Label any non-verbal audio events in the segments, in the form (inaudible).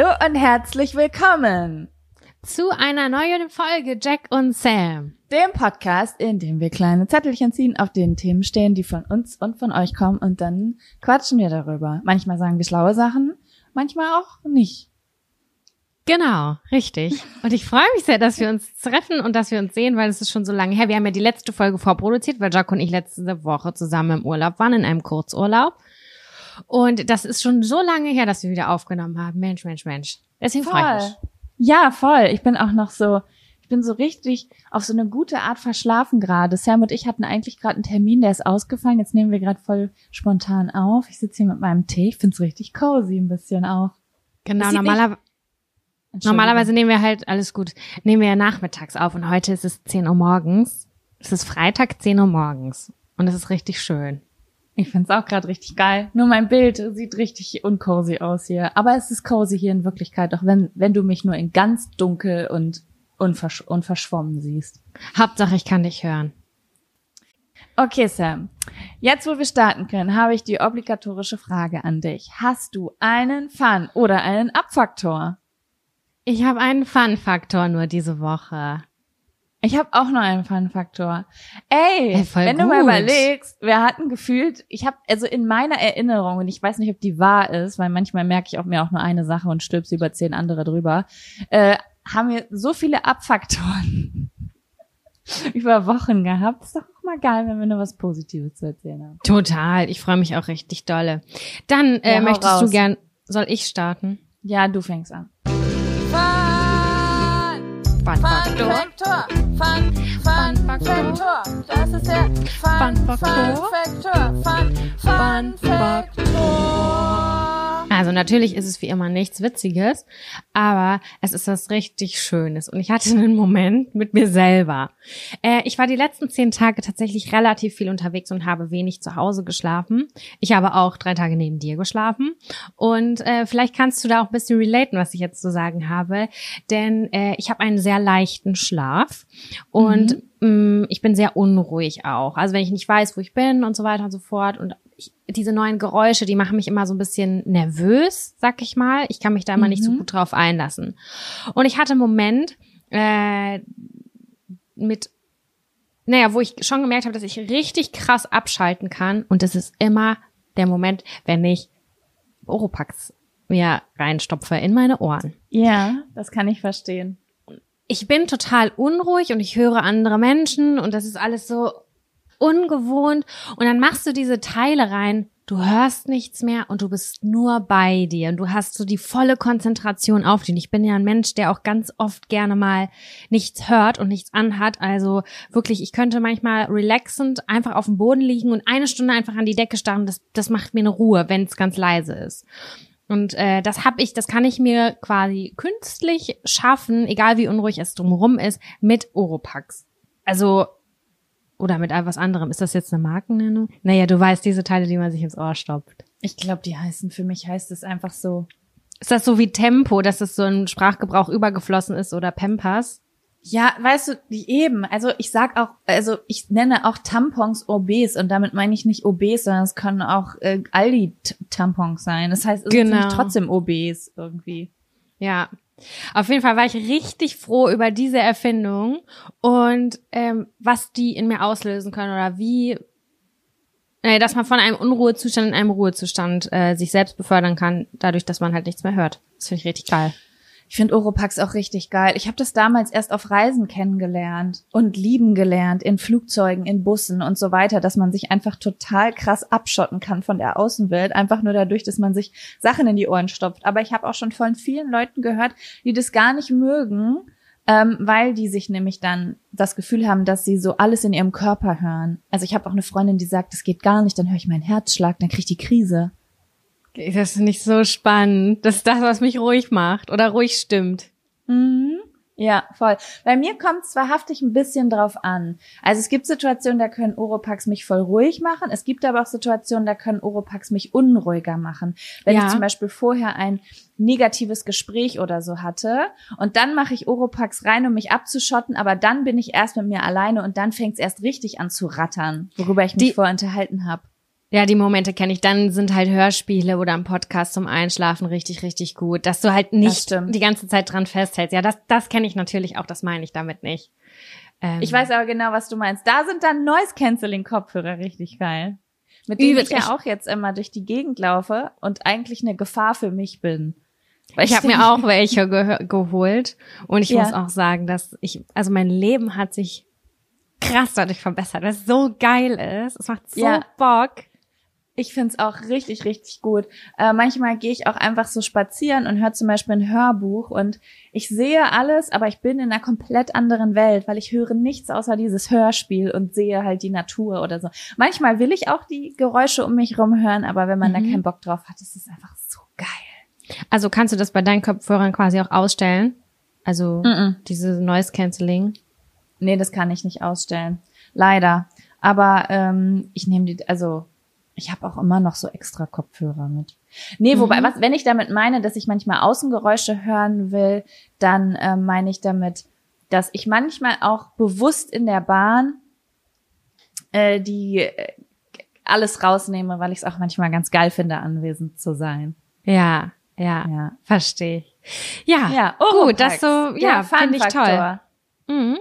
Hallo und herzlich willkommen zu einer neuen Folge Jack und Sam. Dem Podcast, in dem wir kleine Zettelchen ziehen, auf denen Themen stehen, die von uns und von euch kommen und dann quatschen wir darüber. Manchmal sagen wir schlaue Sachen, manchmal auch nicht. Genau, richtig. Und ich freue mich sehr, dass wir uns treffen und dass wir uns sehen, weil es ist schon so lange her. Wir haben ja die letzte Folge vorproduziert, weil Jack und ich letzte Woche zusammen im Urlaub waren, in einem Kurzurlaub. Und das ist schon so lange her, dass wir wieder aufgenommen haben. Mensch, Mensch, Mensch. Deswegen freue ich mich. Ja, voll. Ich bin auch noch so, ich bin so richtig auf so eine gute Art verschlafen gerade. Sam und ich hatten eigentlich gerade einen Termin, der ist ausgefallen. Jetzt nehmen wir gerade voll spontan auf. Ich sitze hier mit meinem Tee. Ich find's richtig cozy ein bisschen auch. Genau, normalerweise. Normalerweise nehmen wir halt, alles gut, nehmen wir ja nachmittags auf und heute ist es 10 Uhr morgens. Es ist Freitag 10 Uhr morgens und es ist richtig schön. Ich find's auch gerade richtig geil. Nur mein Bild sieht richtig uncozy aus hier. Aber es ist cozy hier in Wirklichkeit, auch wenn, wenn du mich nur in ganz dunkel und unversch unverschwommen siehst. Hauptsache, ich kann dich hören. Okay, Sam. Jetzt, wo wir starten können, habe ich die obligatorische Frage an dich. Hast du einen Fun- oder einen Abfaktor? Ich habe einen Fun-Faktor nur diese Woche. Ich habe auch noch einen Fun-Faktor. Ey, hey, wenn gut. du mal überlegst, wir hatten gefühlt, ich habe also in meiner Erinnerung und ich weiß nicht, ob die wahr ist, weil manchmal merke ich auch mir auch nur eine Sache und stülpse über zehn andere drüber, äh, haben wir so viele Abfaktoren (laughs) über Wochen gehabt. Ist doch auch mal geil, wenn wir nur was Positives zu erzählen haben. Total, ich freue mich auch richtig dolle. Dann äh, ja, möchtest raus. du gern, soll ich starten? Ja, du fängst an. Fun Faktor. Fun, Fun Faktor. Das ist der Fun Faktor. Fun, Fun Faktor. Also natürlich ist es wie immer nichts Witziges, aber es ist was richtig Schönes. Und ich hatte (laughs) einen Moment mit mir selber. Äh, ich war die letzten zehn Tage tatsächlich relativ viel unterwegs und habe wenig zu Hause geschlafen. Ich habe auch drei Tage neben dir geschlafen. Und äh, vielleicht kannst du da auch ein bisschen relaten, was ich jetzt zu sagen habe. Denn äh, ich habe einen sehr leichten Schlaf und mhm. mh, mm, ich bin sehr unruhig auch. Also wenn ich nicht weiß, wo ich bin und so weiter und so fort und diese neuen Geräusche, die machen mich immer so ein bisschen nervös, sag ich mal. Ich kann mich da immer mhm. nicht so mhm. gut drauf einlassen. Und ich hatte einen Moment äh, mit, naja, wo ich schon gemerkt habe, dass ich richtig krass abschalten kann. Und das ist immer der Moment, wenn ich Oropax mir reinstopfe in meine Ohren. Ja, das kann ich verstehen. Ich bin total unruhig und ich höre andere Menschen und das ist alles so ungewohnt und dann machst du diese Teile rein, du hörst nichts mehr und du bist nur bei dir und du hast so die volle Konzentration auf dich. Ich bin ja ein Mensch, der auch ganz oft gerne mal nichts hört und nichts anhat. Also wirklich, ich könnte manchmal relaxend einfach auf dem Boden liegen und eine Stunde einfach an die Decke starren. Das, das macht mir eine Ruhe, wenn es ganz leise ist. Und äh, das habe ich, das kann ich mir quasi künstlich schaffen, egal wie unruhig es drumherum ist, mit Oropax. Also oder mit etwas anderem. Ist das jetzt eine Markennennung? Naja, du weißt, diese Teile, die man sich ins Ohr stopft. Ich glaube, die heißen, für mich heißt es einfach so. Ist das so wie Tempo, dass es so ein Sprachgebrauch übergeflossen ist oder Pampers? Ja, weißt du, die eben. Also ich sag auch, also ich nenne auch Tampons obes und damit meine ich nicht obes, sondern es können auch äh, Aldi-Tampons sein. Das heißt, es genau. ist trotzdem obes irgendwie. Ja, auf jeden Fall war ich richtig froh über diese Erfindung und ähm, was die in mir auslösen können oder wie, äh, dass man von einem Unruhezustand in einem Ruhezustand äh, sich selbst befördern kann, dadurch, dass man halt nichts mehr hört. Das finde ich richtig geil. Ich finde Oropax auch richtig geil. Ich habe das damals erst auf Reisen kennengelernt und lieben gelernt, in Flugzeugen, in Bussen und so weiter, dass man sich einfach total krass abschotten kann von der Außenwelt, einfach nur dadurch, dass man sich Sachen in die Ohren stopft. Aber ich habe auch schon von vielen Leuten gehört, die das gar nicht mögen, ähm, weil die sich nämlich dann das Gefühl haben, dass sie so alles in ihrem Körper hören. Also ich habe auch eine Freundin, die sagt, das geht gar nicht, dann höre ich meinen Herzschlag, dann kriege ich die Krise. Das ist nicht so spannend. Das ist das, was mich ruhig macht oder ruhig stimmt. Mhm. Ja, voll. Bei mir kommt es wahrhaftig ein bisschen drauf an. Also es gibt Situationen, da können Oropax mich voll ruhig machen. Es gibt aber auch Situationen, da können Oropax mich unruhiger machen. Wenn ja. ich zum Beispiel vorher ein negatives Gespräch oder so hatte und dann mache ich Oropax rein, um mich abzuschotten, aber dann bin ich erst mit mir alleine und dann fängt es erst richtig an zu rattern, worüber ich mich Die vorher unterhalten habe. Ja, die Momente kenne ich. Dann sind halt Hörspiele oder ein Podcast zum Einschlafen richtig, richtig gut. Dass du halt nicht die ganze Zeit dran festhältst. Ja, das, das kenne ich natürlich auch. Das meine ich damit nicht. Ähm, Ich weiß aber genau, was du meinst. Da sind dann Noise Canceling Kopfhörer richtig geil. Mit denen ich ja auch jetzt immer durch die Gegend laufe und eigentlich eine Gefahr für mich bin. Weil Ich habe mir (laughs) auch welche gehö- geholt und ich Ja. muss auch sagen, dass ich, also mein Leben hat sich krass dadurch verbessert, weil es so geil ist. Es macht so Ja. Bock. Ich find's auch richtig, richtig gut. Äh, manchmal gehe ich auch einfach so spazieren und höre zum Beispiel ein Hörbuch und ich sehe alles, aber ich bin in einer komplett anderen Welt, weil ich höre nichts außer dieses Hörspiel und sehe halt die Natur oder so. Manchmal will ich auch die Geräusche um mich rum hören, aber wenn man da Mhm. keinen Bock drauf hat, ist es einfach so geil. Also kannst du das bei deinen Kopfhörern quasi auch ausstellen? Also Mhm. diese Noise Cancelling. Nee, das kann ich nicht ausstellen. Leider. Aber ähm, ich nehme die, also ich habe auch immer noch so extra Kopfhörer mit. Nee, wobei, was, wenn ich damit meine, dass ich manchmal Außengeräusche hören will, dann ähm, meine ich damit, dass ich manchmal auch bewusst in der Bahn äh, die äh, alles rausnehme, weil ich es auch manchmal ganz geil finde, anwesend zu sein. Ja, ja, Ja. verstehe ich. Ja, Ja, gut, das so, ja, finde ich toll. Mhm.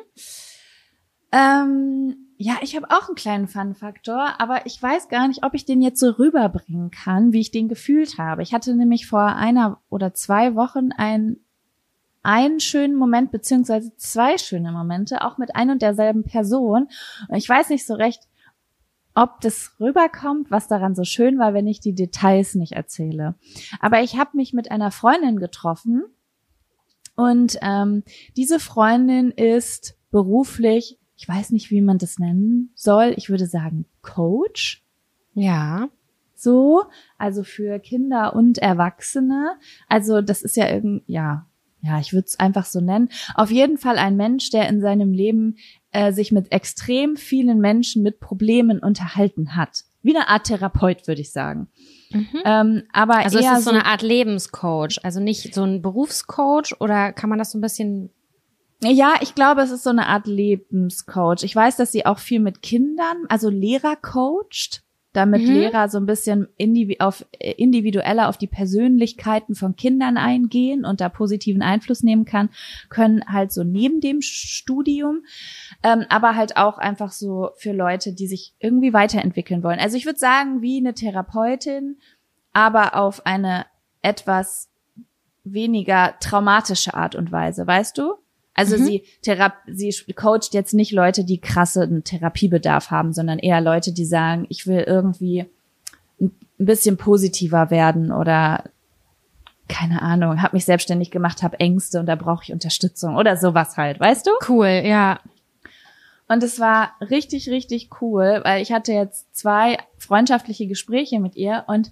Ähm, ja, ich habe auch einen kleinen Fun-Faktor, aber ich weiß gar nicht, ob ich den jetzt so rüberbringen kann, wie ich den gefühlt habe. Ich hatte nämlich vor einer oder zwei Wochen ein, einen schönen Moment, beziehungsweise zwei schöne Momente, auch mit ein und derselben Person. Und ich weiß nicht so recht, ob das rüberkommt, was daran so schön war, wenn ich die Details nicht erzähle. Aber ich habe mich mit einer Freundin getroffen und ähm, diese Freundin ist beruflich, ich weiß nicht, wie man das nennen soll, ich würde sagen Coach, Ja. so, also für Kinder und Erwachsene. Also das ist ja irgend, ja, ja, ich würde es einfach so nennen. Auf jeden Fall ein Mensch, der in seinem Leben äh, sich mit extrem vielen Menschen mit Problemen unterhalten hat. Wie eine Art Therapeut, würde ich sagen. Ähm, aber Also es eher ist so eine Art Lebenscoach, also nicht so ein Berufscoach oder kann man das so ein bisschen Ja, ich glaube, es ist so eine Art Lebenscoach. Ich weiß, dass sie auch viel mit Kindern, also Lehrer coacht, damit Mhm. Lehrer so ein bisschen indivi auf, äh, individueller auf die Persönlichkeiten von Kindern eingehen und da positiven Einfluss nehmen kann, können halt so neben dem Studium, ähm, aber halt auch einfach so für Leute, die sich irgendwie weiterentwickeln wollen. Also ich würde sagen, wie eine Therapeutin, aber auf eine etwas weniger traumatische Art und Weise, weißt du? Also Mhm. sie thera sie coacht jetzt nicht Leute, die krassen Therapiebedarf haben, sondern eher Leute, die sagen, ich will irgendwie ein bisschen positiver werden oder keine Ahnung, habe mich selbstständig gemacht, habe Ängste und da brauche ich Unterstützung oder sowas halt, weißt du? cool, ja. Und es war richtig, richtig cool, weil ich hatte jetzt zwei freundschaftliche Gespräche mit ihr und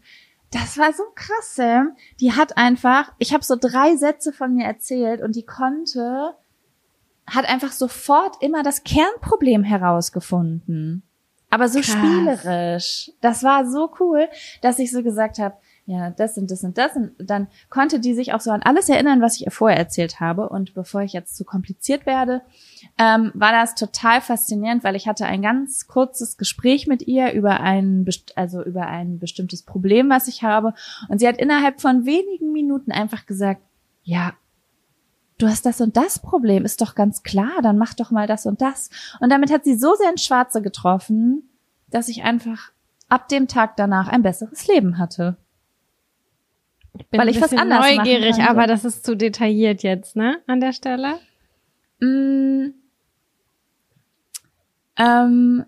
das war so krass, Sam. Die hat einfach, ich habe so drei Sätze von mir erzählt und die konnte, hat einfach sofort immer das Kernproblem herausgefunden. Aber so Krass. spielerisch. Das war so cool, dass ich so gesagt habe, ja, das und das und das. Und dann konnte die sich auch so an alles erinnern, was ich ihr vorher erzählt habe. Und bevor ich jetzt zu kompliziert werde, ähm, war das total faszinierend, weil ich hatte ein ganz kurzes Gespräch mit ihr über ein, also über ein bestimmtes Problem, was ich habe. Und sie hat innerhalb von wenigen Minuten einfach gesagt, ja, du hast das und das Problem, ist doch ganz klar, dann mach doch mal das und das. Und damit hat sie so sehr ins Schwarze getroffen, dass ich einfach ab dem Tag danach ein besseres Leben hatte. Bin Weil ich was machen neugierig, aber das ist zu detailliert jetzt, ne? An der Stelle. Mm, ähm,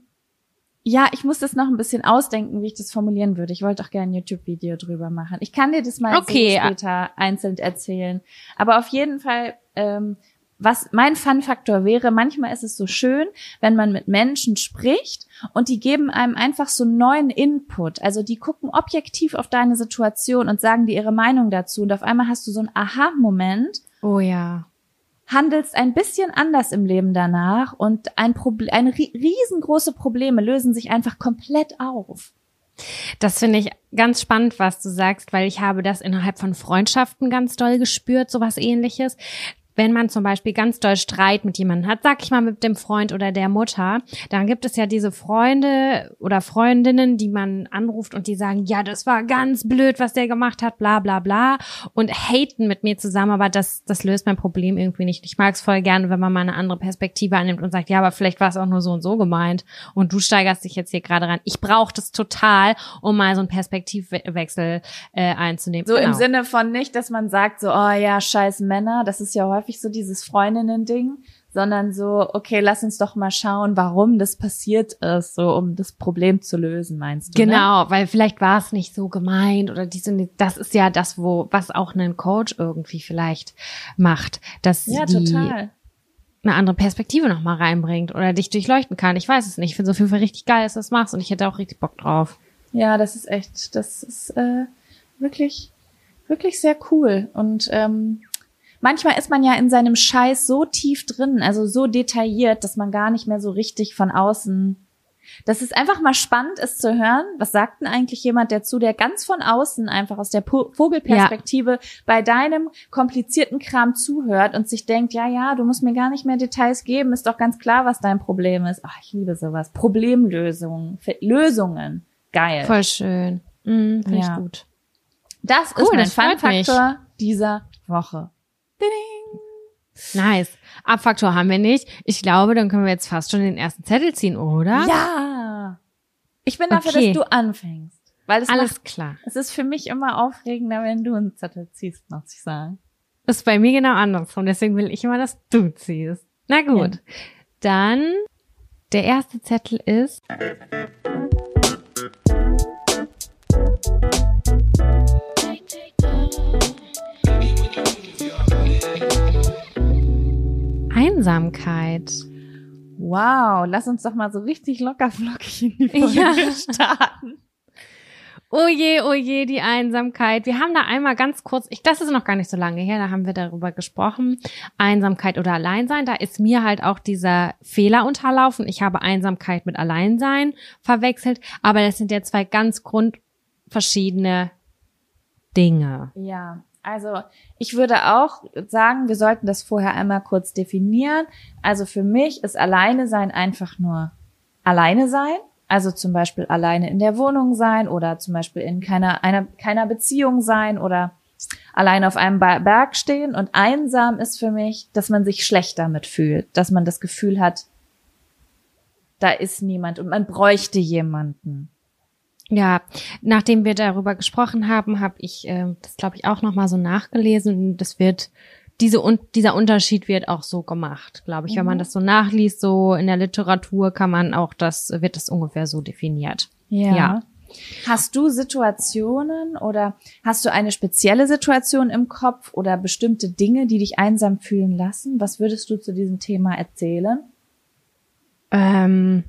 ja, ich muss das noch ein bisschen ausdenken, wie ich das formulieren würde. Ich wollte auch gerne ein YouTube-Video drüber machen. Ich kann dir das mal Okay. später einzeln erzählen. Aber auf jeden Fall, ähm, was mein Fun-Faktor wäre, manchmal ist es so schön, wenn man mit Menschen spricht und die geben einem einfach so neuen Input. Also die gucken objektiv auf deine Situation und sagen dir ihre Meinung dazu. Und auf einmal hast du so einen Aha-Moment Oh ja. Handelst ein bisschen anders im Leben danach und ein Problem, ein ri- riesengroße Probleme lösen sich einfach komplett auf. Das finde ich ganz spannend, was du sagst, weil ich habe das innerhalb von Freundschaften ganz doll gespürt, sowas ähnliches. Wenn man zum Beispiel ganz doll Streit mit jemandem hat, sag ich mal mit dem Freund oder der Mutter, dann gibt es ja diese Freunde oder Freundinnen, die man anruft und die sagen, ja, das war ganz blöd, was der gemacht hat, bla bla bla und haten mit mir zusammen, aber das, das löst mein Problem irgendwie nicht. Ich mag es voll gerne, wenn man mal eine andere Perspektive annimmt und sagt, ja, aber vielleicht war es auch nur so und so gemeint und du steigerst dich jetzt hier gerade rein. Ich brauche das total, um mal so einen Perspektivwechsel äh, einzunehmen. So Genau. im Sinne von nicht, dass man sagt so, oh ja, scheiß Männer, das ist ja häufig so dieses Freundinnen-Ding, sondern so, okay, lass uns doch mal schauen, warum das passiert ist, so um das Problem zu lösen, meinst du? Ne? Genau, weil vielleicht war es nicht so gemeint oder diese, das ist ja das, wo, was auch ein Coach irgendwie vielleicht macht, dass Ja, die total. eine andere Perspektive nochmal reinbringt oder dich durchleuchten kann. Ich weiß es nicht. Ich finde es auf jeden Fall richtig geil, dass du das machst und ich hätte auch richtig Bock drauf. Ja, das ist echt, das ist äh, wirklich, wirklich sehr cool. Und ähm, manchmal ist man ja in seinem Scheiß so tief drin, also so detailliert, dass man gar nicht mehr so richtig von außen. Das ist einfach mal spannend, es zu hören. Was sagt denn eigentlich jemand dazu, der ganz von außen einfach aus der Po- Vogelperspektive bei deinem komplizierten Kram zuhört und sich denkt, ja, ja, du musst mir gar nicht mehr Details geben, ist doch ganz klar, was dein Problem ist. Ach, ich liebe sowas. Problemlösungen, Lösungen. Geil. Voll schön. Mhm, Finde Ja. ich gut. Das Cool, ist mein. Fun-Faktor dieser Woche. Nice. Abfaktor haben wir nicht. Ich glaube, dann können wir jetzt fast schon den ersten Zettel ziehen, oder? Ja. Ich bin dafür, Okay. dass du anfängst. Weil es Alles macht, klar. es ist für mich immer aufregender, wenn du einen Zettel ziehst, muss ich sagen. Das ist bei mir genau andersrum. Deswegen will ich immer, dass du ziehst. Na gut. Dann, der erste Zettel ist. Einsamkeit. Wow, lass uns doch mal so richtig locker flockig in die Folge Ja. starten. Oh je, oh je, die Einsamkeit. Wir haben da einmal ganz kurz, ich, das ist noch gar nicht so lange her, da haben wir darüber gesprochen. Einsamkeit oder Alleinsein. Da ist mir halt auch dieser Fehler unterlaufen. Ich habe Einsamkeit mit Alleinsein verwechselt, aber das sind ja zwei ganz grundverschiedene Dinge. Ja, also ich würde auch sagen, wir sollten das vorher einmal kurz definieren. Also für mich ist alleine sein einfach nur alleine sein. Also zum Beispiel alleine in der Wohnung sein oder zum Beispiel in keiner, einer, keiner Beziehung sein oder alleine auf einem Berg stehen. Und einsam ist für mich, dass man sich schlecht damit fühlt, dass man das Gefühl hat, da ist niemand und man bräuchte jemanden. Ja, nachdem wir darüber gesprochen haben, habe ich äh, das, glaube ich, auch noch mal so nachgelesen. Das wird diese und dieser Unterschied wird auch so gemacht, glaube ich. Wenn man das so nachliest, so in der Literatur kann man auch das wird das ungefähr so definiert. Ja. Hast du Situationen oder hast du eine spezielle Situation im Kopf oder bestimmte Dinge, die dich einsam fühlen lassen? Was würdest du zu diesem Thema erzählen? Ähm,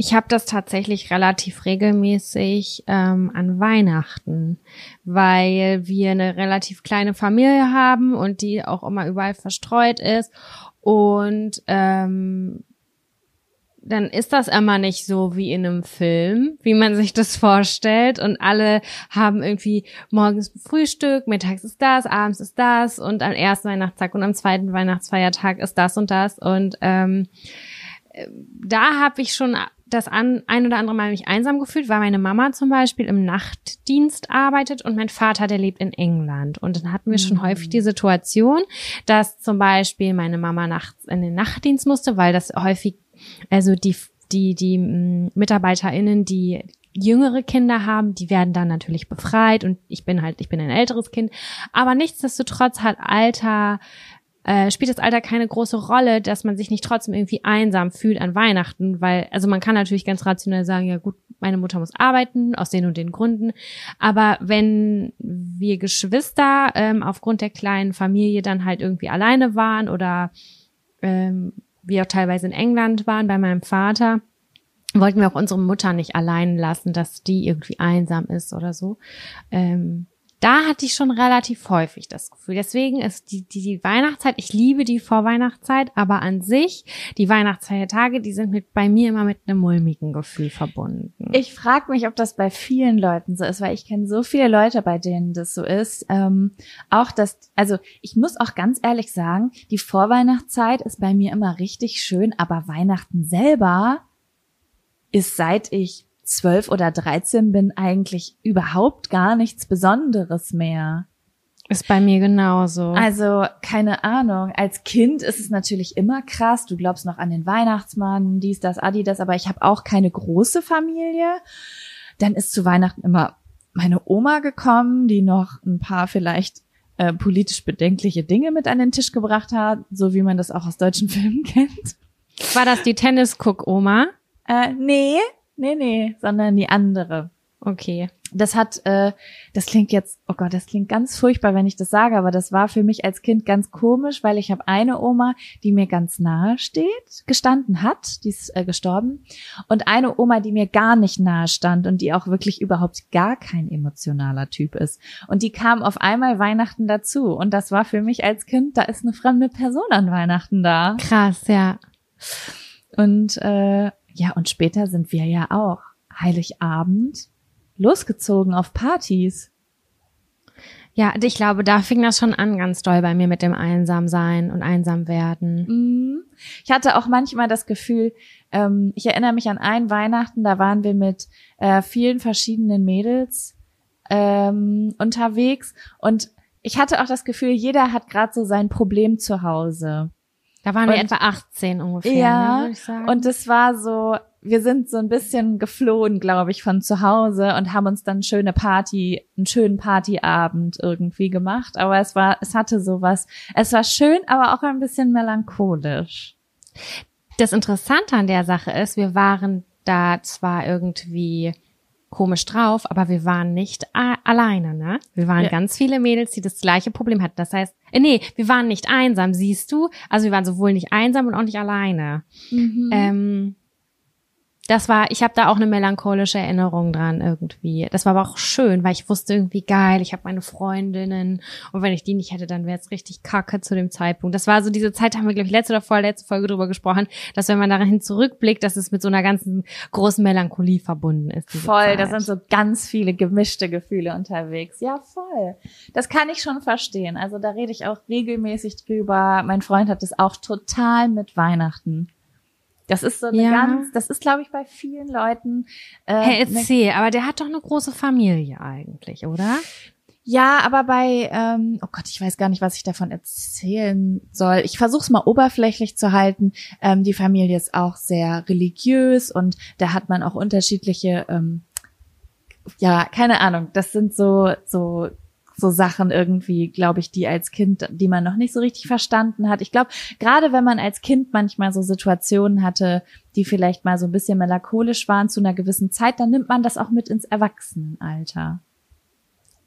ich habe das tatsächlich relativ regelmäßig ähm, an Weihnachten, weil wir eine relativ kleine Familie haben und die auch immer überall verstreut ist. Und ähm, dann ist das immer nicht so wie in einem Film, wie man sich das vorstellt. Und alle haben irgendwie morgens Frühstück, mittags ist das, abends ist das und am ersten Weihnachtstag und am zweiten Weihnachtsfeiertag ist das und das. Und ähm, da habe ich schon das an, ein oder andere Mal mich einsam gefühlt, weil meine Mama zum Beispiel im Nachtdienst arbeitet und mein Vater, der lebt in England. Und dann hatten wir schon häufig die Situation, dass zum Beispiel meine Mama nachts in den Nachtdienst musste, weil das häufig, also die, die, die MitarbeiterInnen, die jüngere Kinder haben, die werden dann natürlich befreit und ich bin halt, ich bin ein älteres Kind. Aber nichtsdestotrotz hat Alter äh, spielt das Alter keine große Rolle, dass man sich nicht trotzdem irgendwie einsam fühlt an Weihnachten, weil, also man kann natürlich ganz rationell sagen, ja gut, meine Mutter muss arbeiten, aus den und den Gründen, aber wenn wir Geschwister ähm, aufgrund der kleinen Familie dann halt irgendwie alleine waren oder ähm, wir auch teilweise in England waren bei meinem Vater, wollten wir auch unsere Mutter nicht allein lassen, dass die irgendwie einsam ist oder so. Ähm, da hatte ich schon relativ häufig das Gefühl. Deswegen ist die, die, die Weihnachtszeit, ich liebe die Vorweihnachtszeit, aber an sich, die Weihnachtsfeiertage, die sind mit, bei mir immer mit einem mulmigen Gefühl verbunden. Ich frage mich, ob das bei vielen Leuten so ist, weil ich kenne so viele Leute, bei denen das so ist. Ähm, auch das, also ich muss auch ganz ehrlich sagen, die Vorweihnachtszeit ist bei mir immer richtig schön, aber Weihnachten selber ist seit ich zwölf oder dreizehn bin eigentlich überhaupt gar nichts Besonderes mehr. Ist bei mir genauso. Also, keine Ahnung. Als Kind ist es natürlich immer krass. Du glaubst noch an den Weihnachtsmann, dies, das, Adi, das, aber ich habe auch keine große Familie. Dann ist zu Weihnachten immer meine Oma gekommen, die noch ein paar vielleicht äh, politisch bedenkliche Dinge mit an den Tisch gebracht hat, so wie man das auch aus deutschen (laughs) Filmen kennt. War das die Tennis-Cook-Oma? Äh, nee, nee, nee, sondern die andere. Okay. Das hat, äh, das klingt jetzt, oh Gott, das klingt ganz furchtbar, wenn ich das sage, aber das war für mich als Kind ganz komisch, weil ich habe eine Oma, die mir ganz nahe steht, gestanden hat, die ist äh, gestorben, und eine Oma, die mir gar nicht nahe stand und die auch wirklich überhaupt gar kein emotionaler Typ ist. Und die kam auf einmal Weihnachten dazu und das war für mich als Kind, da ist eine fremde Person an Weihnachten da. Krass, ja. Und äh, ja, und später sind wir ja auch Heiligabend losgezogen auf Partys. Ja, ich glaube, da fing das schon an ganz doll bei mir mit dem Einsamsein und Einsamwerden. Mhm. Ich hatte auch manchmal das Gefühl, ähm, ich erinnere mich an einen Weihnachten, da waren wir mit äh, vielen verschiedenen Mädels ähm, unterwegs und ich hatte auch das Gefühl, jeder hat gerade so sein Problem zu Hause. Da waren wir Und- etwa 18 ungefähr, Ja, ne, würde ich sagen. Und es war so, wir sind so ein bisschen geflohen, glaube ich, von zu Hause und haben uns dann schöne Party, einen schönen Partyabend irgendwie gemacht. Aber es war, es hatte sowas. Es war schön, aber auch ein bisschen melancholisch. das Interessante an der Sache ist, wir waren da zwar irgendwie komisch drauf, aber wir waren nicht alleine, ne? Wir waren Ja. ganz viele Mädels, die das gleiche Problem hatten. Das heißt, äh, nee, wir waren nicht einsam, siehst du? Also wir waren sowohl nicht einsam und auch nicht alleine. Ähm, das war, ich habe da auch eine melancholische Erinnerung dran irgendwie. Das war aber auch schön, weil ich wusste irgendwie geil, ich habe meine Freundinnen und wenn ich die nicht hätte, dann wäre es richtig kacke zu dem Zeitpunkt. Das war so diese Zeit, da haben wir glaube ich letzte oder vorletzte Folge drüber gesprochen, dass wenn man dahin zurückblickt, dass es mit so einer ganzen großen Melancholie verbunden ist. Voll, Zeit. da sind so ganz viele gemischte Gefühle unterwegs. Ja, voll. Das kann ich schon verstehen. Also da rede ich auch regelmäßig drüber. Mein Freund hat es auch total mit Weihnachten. Das ist so eine Ja. ganz, das ist glaube ich bei vielen Leuten. Äh, Hey, eine erzähl, aber der hat doch eine große Familie eigentlich, oder? Ja, aber bei, ähm, oh Gott, ich weiß gar nicht, was ich davon erzählen soll. Ich versuche es mal oberflächlich zu halten. Ähm, die Familie ist auch sehr religiös und da hat man auch unterschiedliche, ähm, ja, keine Ahnung. Das sind so so so Sachen irgendwie, glaube ich, die als Kind, die man noch nicht so richtig verstanden hat. Ich glaube, gerade wenn man als Kind manchmal so Situationen hatte, die vielleicht mal so ein bisschen melancholisch waren zu einer gewissen Zeit, dann nimmt man das auch mit ins Erwachsenenalter.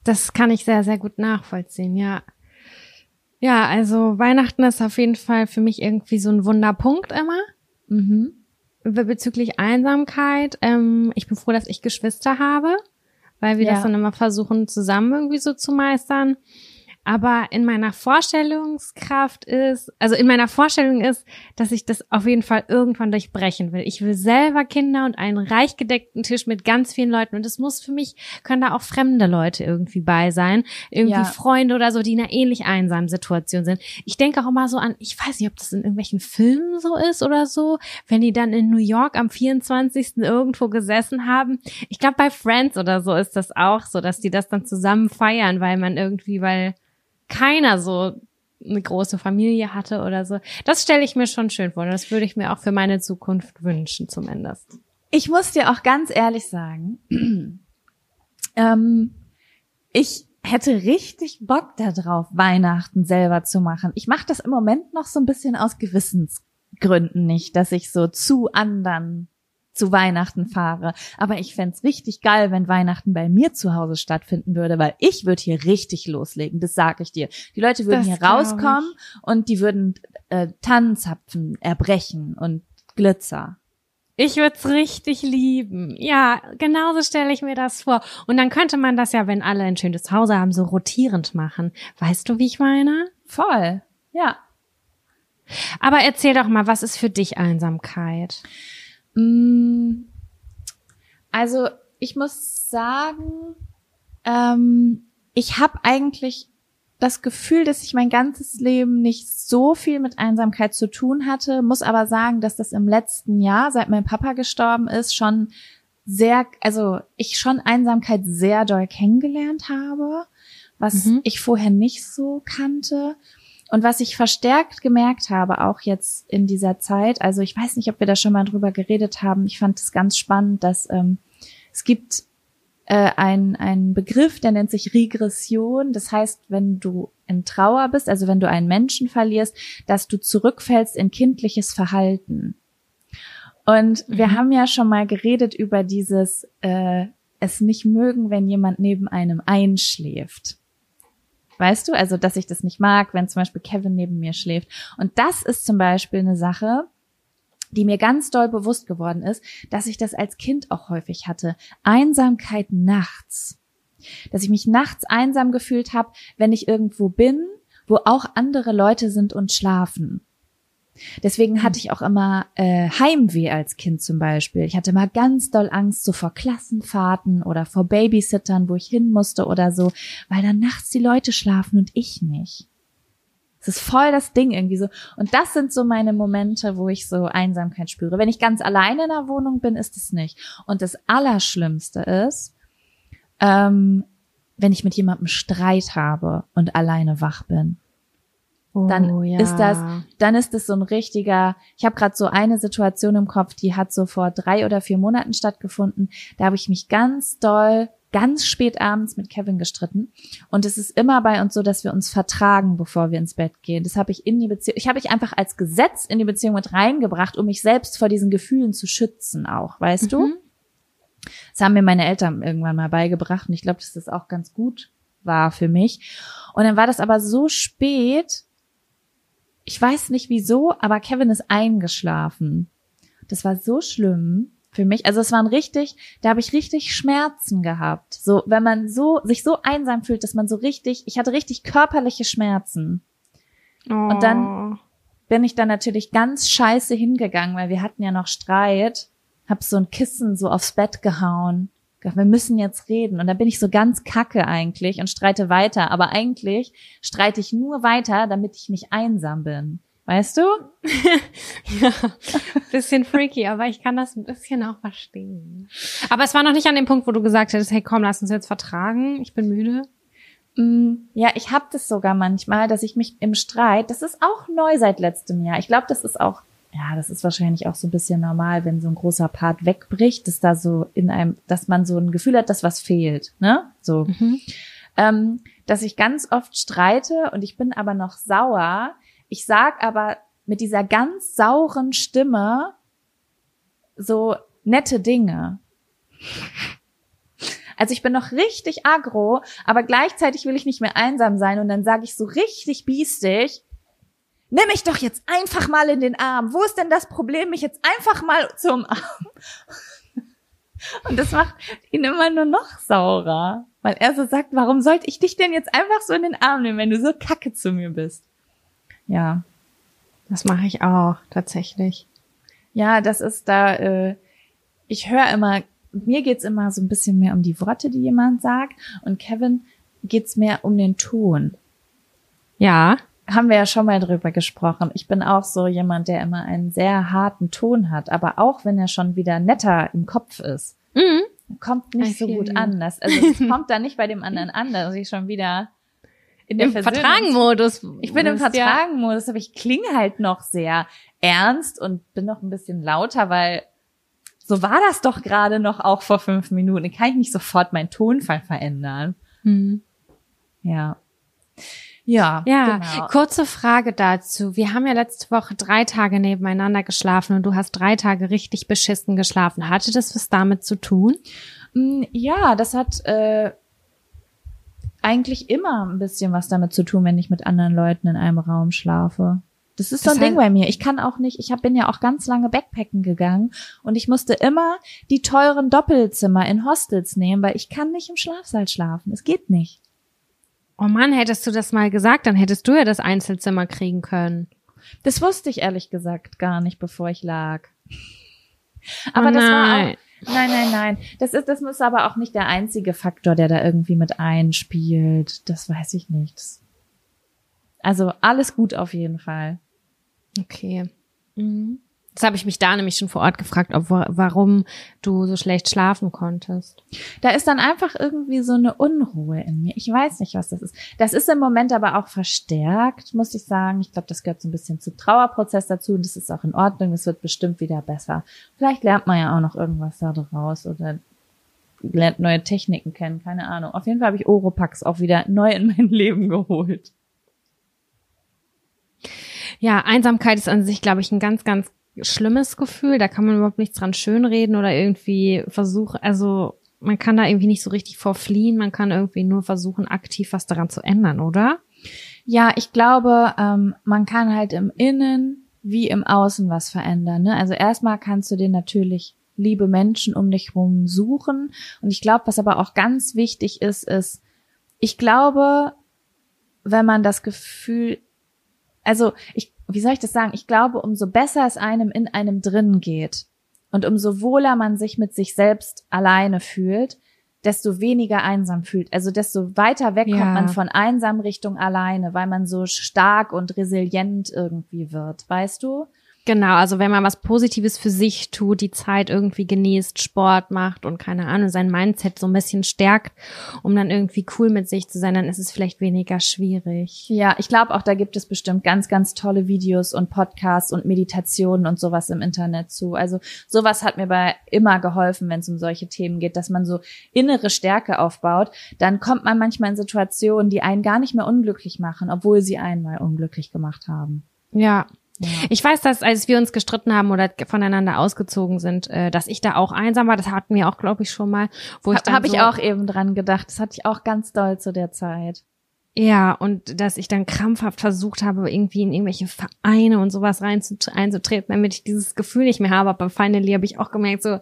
Das kann ich sehr, sehr gut nachvollziehen, ja. Ja, also Weihnachten ist auf jeden Fall für mich irgendwie so ein Wunderpunkt immer. Mhm. Be- Bezüglich Einsamkeit. Ähm, ich bin froh, dass ich Geschwister habe, weil wir Ja. das dann immer versuchen, zusammen irgendwie so zu meistern. Aber in meiner Vorstellungskraft ist, also in meiner Vorstellung ist, dass ich das auf jeden Fall irgendwann durchbrechen will. Ich will selber Kinder und einen reich gedeckten Tisch mit ganz vielen Leuten. Und es muss für mich, können da auch fremde Leute irgendwie bei sein. Irgendwie Ja. Freunde oder so, die in einer ähnlich einsamen Situation sind. Ich denke auch immer so an, ich weiß nicht, ob das in irgendwelchen Filmen so ist oder so, wenn die dann in New York am 24. irgendwo gesessen haben. Ich glaube, bei Friends oder so ist das auch so, dass die das dann zusammen feiern, weil man irgendwie, weil keiner so eine große Familie hatte oder so. Das stelle ich mir schon schön vor. Das würde ich mir auch für meine Zukunft wünschen, zumindest. Ich muss dir auch ganz ehrlich sagen, (clears throat) ähm, ich hätte richtig Bock darauf, Weihnachten selber zu machen. Ich mache das im Moment noch so ein bisschen aus Gewissensgründen nicht, dass ich so zu anderen zu Weihnachten fahre. Aber ich fänd's richtig geil, wenn Weihnachten bei mir zu Hause stattfinden würde, weil ich würde hier richtig loslegen, das sage ich dir. Die Leute würden Das hier rauskommen und die würden äh, Tannenzapfen erbrechen und Glitzer. Ich würde es richtig lieben. Ja, genauso stelle ich mir das vor. Und dann könnte man das ja, wenn alle ein schönes Zuhause haben, so rotierend machen. Weißt du, wie ich meine? Voll. Ja. Aber erzähl doch mal, was ist für dich Einsamkeit? Mm, Also ich muss sagen, ähm, ich habe eigentlich das Gefühl, dass ich mein ganzes Leben nicht so viel mit Einsamkeit zu tun hatte, muss aber sagen, dass das im letzten Jahr, seit mein Papa gestorben ist, schon sehr, also ich schon Einsamkeit sehr doll kennengelernt habe, was Mhm. ich vorher nicht so kannte. Und was ich verstärkt gemerkt habe, auch jetzt in dieser Zeit, also ich weiß nicht, ob wir da schon mal drüber geredet haben, ich fand es ganz spannend, dass ähm, es gibt äh, ein, ein Begriff, der nennt sich Regression. Das heißt, wenn du in Trauer bist, also wenn du einen Menschen verlierst, dass du zurückfällst in kindliches Verhalten. Und wir Mhm. haben ja schon mal geredet über dieses äh, es nicht mögen, wenn jemand neben einem einschläft. Weißt du, also dass ich das nicht mag, wenn zum Beispiel Kevin neben mir schläft. Und das ist zum Beispiel eine Sache, die mir ganz doll bewusst geworden ist, dass ich das als Kind auch häufig hatte. Einsamkeit nachts. Dass ich mich nachts einsam gefühlt habe, wenn ich irgendwo bin, wo auch andere Leute sind und schlafen. Deswegen hatte ich auch immer äh, Heimweh als Kind zum Beispiel. Ich hatte immer ganz doll Angst so vor Klassenfahrten oder vor Babysittern, wo ich hin musste oder so, weil dann nachts die Leute schlafen und ich nicht. Es ist voll das Ding irgendwie so. Und das sind so meine Momente, wo ich so Einsamkeit spüre. Wenn ich ganz alleine in der Wohnung bin, ist es nicht. Und das Allerschlimmste ist, ähm, wenn ich mit jemandem Streit habe und alleine wach bin. Dann Oh, ja. ist das, dann ist es so ein richtiger, ich habe gerade so eine Situation im Kopf, die hat so vor drei oder vier Monaten stattgefunden. Da habe ich mich ganz doll, ganz spät abends mit Kevin gestritten. Und es ist immer bei uns so, dass wir uns vertragen, bevor wir ins Bett gehen. Das habe ich in die Beziehung, ich habe ich einfach als Gesetz in die Beziehung mit reingebracht, um mich selbst vor diesen Gefühlen zu schützen auch, weißt du? Mhm. Das haben mir meine Eltern irgendwann mal beigebracht und ich glaube, dass das auch ganz gut war für mich. Und dann war das aber so spät, ich weiß nicht wieso, aber Kevin ist eingeschlafen. Das war so schlimm für mich. Also es waren richtig, da habe ich richtig Schmerzen gehabt. So, wenn man so sich so einsam fühlt, dass man so richtig, ich hatte richtig körperliche Schmerzen. Und dann- Oh. Bin ich dann natürlich ganz scheiße hingegangen, weil wir hatten ja noch Streit. Hab so ein Kissen so aufs Bett gehauen. Wir müssen jetzt reden. Und dann bin ich so ganz kacke eigentlich und streite weiter. Aber eigentlich streite ich nur weiter, damit ich nicht einsam bin. Weißt du? (laughs) Ja, bisschen freaky, aber ich kann das ein bisschen auch verstehen. Aber es war noch nicht an dem Punkt, wo du gesagt hättest, hey komm, lass uns jetzt vertragen, ich bin müde. Mm, Ja, ich hab das sogar manchmal, dass ich mich im Streit, das ist auch neu seit letztem Jahr. Ich glaube, das ist auch, ja, das ist wahrscheinlich auch so ein bisschen normal, wenn so ein großer Part wegbricht, dass da so in einem, dass man so ein Gefühl hat, dass was fehlt, ne? So. ähm, dass ich ganz oft streite und ich bin aber noch sauer. Ich sag aber mit dieser ganz sauren Stimme so nette Dinge. Also ich bin noch richtig aggro, aber gleichzeitig will ich nicht mehr einsam sein und dann sage ich so richtig biestig, nimm mich doch jetzt einfach mal in den Arm. Wo ist denn das Problem, mich jetzt einfach mal zum Arm? Und das macht ihn immer nur noch saurer, weil er so sagt, warum sollte ich dich denn jetzt einfach so in den Arm nehmen, wenn du so kacke zu mir bist? Ja, Das mache ich auch, tatsächlich. ja, das ist da, äh, ich höre immer, mir geht's immer so ein bisschen mehr um die Worte, die jemand sagt und Kevin geht's mehr um den Ton. Ja. Haben wir ja schon mal drüber gesprochen. Ich bin auch so jemand, der immer einen sehr harten Ton hat, aber auch wenn er schon wieder netter im Kopf ist, Mhm. kommt nicht so gut an. Das, also es (laughs) kommt dann nicht bei dem anderen an, dass ich schon wieder in Im Vertragenmodus. Ich bin im. Vertragenmodus, aber ich klinge halt noch sehr ernst und bin noch ein bisschen lauter, weil so war das doch gerade noch auch vor fünf Minuten. Dann kann ich nicht sofort meinen Tonfall verändern. Mhm. Ja. Ja, Ja, genau. kurze Frage dazu. Wir haben ja letzte Woche drei Tage nebeneinander geschlafen und du hast drei Tage richtig beschissen geschlafen. Hatte das was damit zu tun? Mm, Ja, das hat äh, eigentlich immer ein bisschen was damit zu tun, wenn ich mit anderen Leuten in einem Raum schlafe. Das ist so Das ein Ding bei mir. Ich kann auch nicht, ich hab, bin ja auch ganz lange Backpacken gegangen und ich musste immer die teuren Doppelzimmer in Hostels nehmen, weil ich kann nicht im Schlafsaal schlafen. Es geht nicht. Oh Mann, hättest du das mal gesagt, dann hättest du ja das Einzelzimmer kriegen können. Das wusste ich ehrlich gesagt gar nicht, bevor ich lag. Aber oh das war nein. auch, nein, nein, nein. Das ist, das muss aber auch nicht der einzige Faktor, der da irgendwie mit einspielt. Das weiß ich nicht. Also alles gut auf jeden Fall. Okay. Mhm. Das habe ich mich da nämlich schon vor Ort gefragt, ob, warum du so schlecht schlafen konntest. Da ist dann einfach irgendwie so eine Unruhe in mir. Ich weiß nicht, was das ist. Das ist im Moment aber auch verstärkt, muss ich sagen. Ich glaube, das gehört so ein bisschen zum Trauerprozess dazu und das ist auch in Ordnung. Es wird bestimmt wieder besser. Vielleicht lernt man ja auch noch irgendwas da draus oder lernt neue Techniken kennen, keine Ahnung. Auf jeden Fall habe ich Oropax auch wieder neu in mein (laughs) Leben geholt. Ja, Einsamkeit ist an sich, glaube ich, ein ganz, ganz schlimmes Gefühl. Da kann man überhaupt nichts dran schönreden oder irgendwie versuchen, also man kann da irgendwie nicht so richtig vorfliehen. Man kann irgendwie nur versuchen, aktiv was daran zu ändern, oder? Ja, ich glaube, ähm, man kann halt im Innen wie im Außen was verändern. Ne? Also erstmal kannst du dir natürlich liebe Menschen um dich rum suchen. Und ich glaube, was aber auch ganz wichtig ist, ist, ich glaube, wenn man das Gefühl, also ich, wie soll ich das sagen? Ich glaube, umso besser es einem in einem drin geht und umso wohler man sich mit sich selbst alleine fühlt, desto weniger einsam fühlt. Also desto weiter weg Ja. kommt man von einsam Richtung alleine, weil man so stark und resilient irgendwie wird, weißt du? Genau, also wenn man was Positives für sich tut, die Zeit irgendwie genießt, Sport macht und keine Ahnung, sein Mindset so ein bisschen stärkt, um dann irgendwie cool mit sich zu sein, dann ist es vielleicht weniger schwierig. Ja, ich glaube auch, da gibt es bestimmt ganz, ganz tolle Videos und Podcasts und Meditationen und sowas im Internet zu. Also sowas hat mir bei immer geholfen, wenn es um solche Themen geht, dass man so innere Stärke aufbaut. Dann kommt man manchmal in Situationen, die einen gar nicht mehr unglücklich machen, obwohl sie einen mal unglücklich gemacht haben. Ja. Ja. Ich weiß, dass als wir uns gestritten haben oder voneinander ausgezogen sind, äh, dass ich da auch einsam war. Das hatten wir auch, glaube ich, schon mal. Wo ich dann Habe ich so, auch eben dran gedacht. Das hatte ich auch ganz doll zu der Zeit. Ja, und dass ich dann krampfhaft versucht habe, irgendwie in irgendwelche Vereine und sowas rein zu, einzutreten, damit ich dieses Gefühl nicht mehr habe. Aber finally habe ich auch gemerkt, so,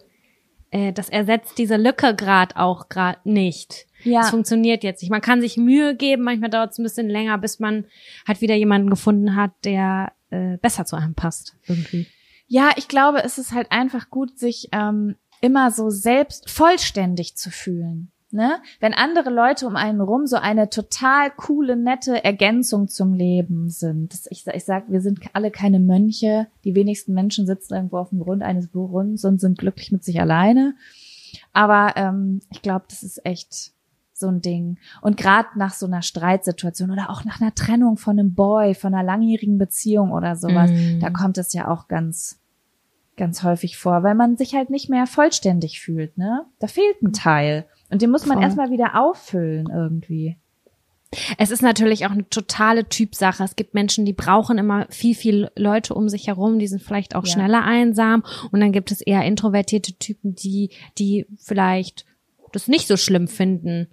äh, das ersetzt diese Lücke gerade auch gerade nicht. Ja. Es funktioniert jetzt nicht. Man kann sich Mühe geben, manchmal dauert es ein bisschen länger, bis man halt wieder jemanden gefunden hat, der äh, besser zu einem passt. Irgendwie. Ja, ich glaube, es ist halt einfach gut, sich ähm, immer so selbst vollständig zu fühlen. Ne? Wenn andere Leute um einen rum so eine total coole, nette Ergänzung zum Leben sind. Ich, ich sag, wir sind alle keine Mönche. Die wenigsten Menschen sitzen irgendwo auf dem Grund eines Brunnens und sind glücklich mit sich alleine. Aber ähm, ich glaube, das ist echt so ein Ding. Und gerade nach so einer Streitsituation oder auch nach einer Trennung von einem Boy, von einer langjährigen Beziehung oder sowas, Mm. da kommt es ja auch ganz, ganz häufig vor, weil man sich halt nicht mehr vollständig fühlt, ne? Da fehlt ein Teil. Und den muss man Voll. erstmal wieder auffüllen irgendwie. Es ist natürlich auch eine totale Typsache. Es gibt Menschen, die brauchen immer viel, viel Leute um sich herum, die sind vielleicht auch Ja. schneller einsam. Und dann gibt es eher introvertierte Typen, die, die vielleicht das nicht so schlimm finden.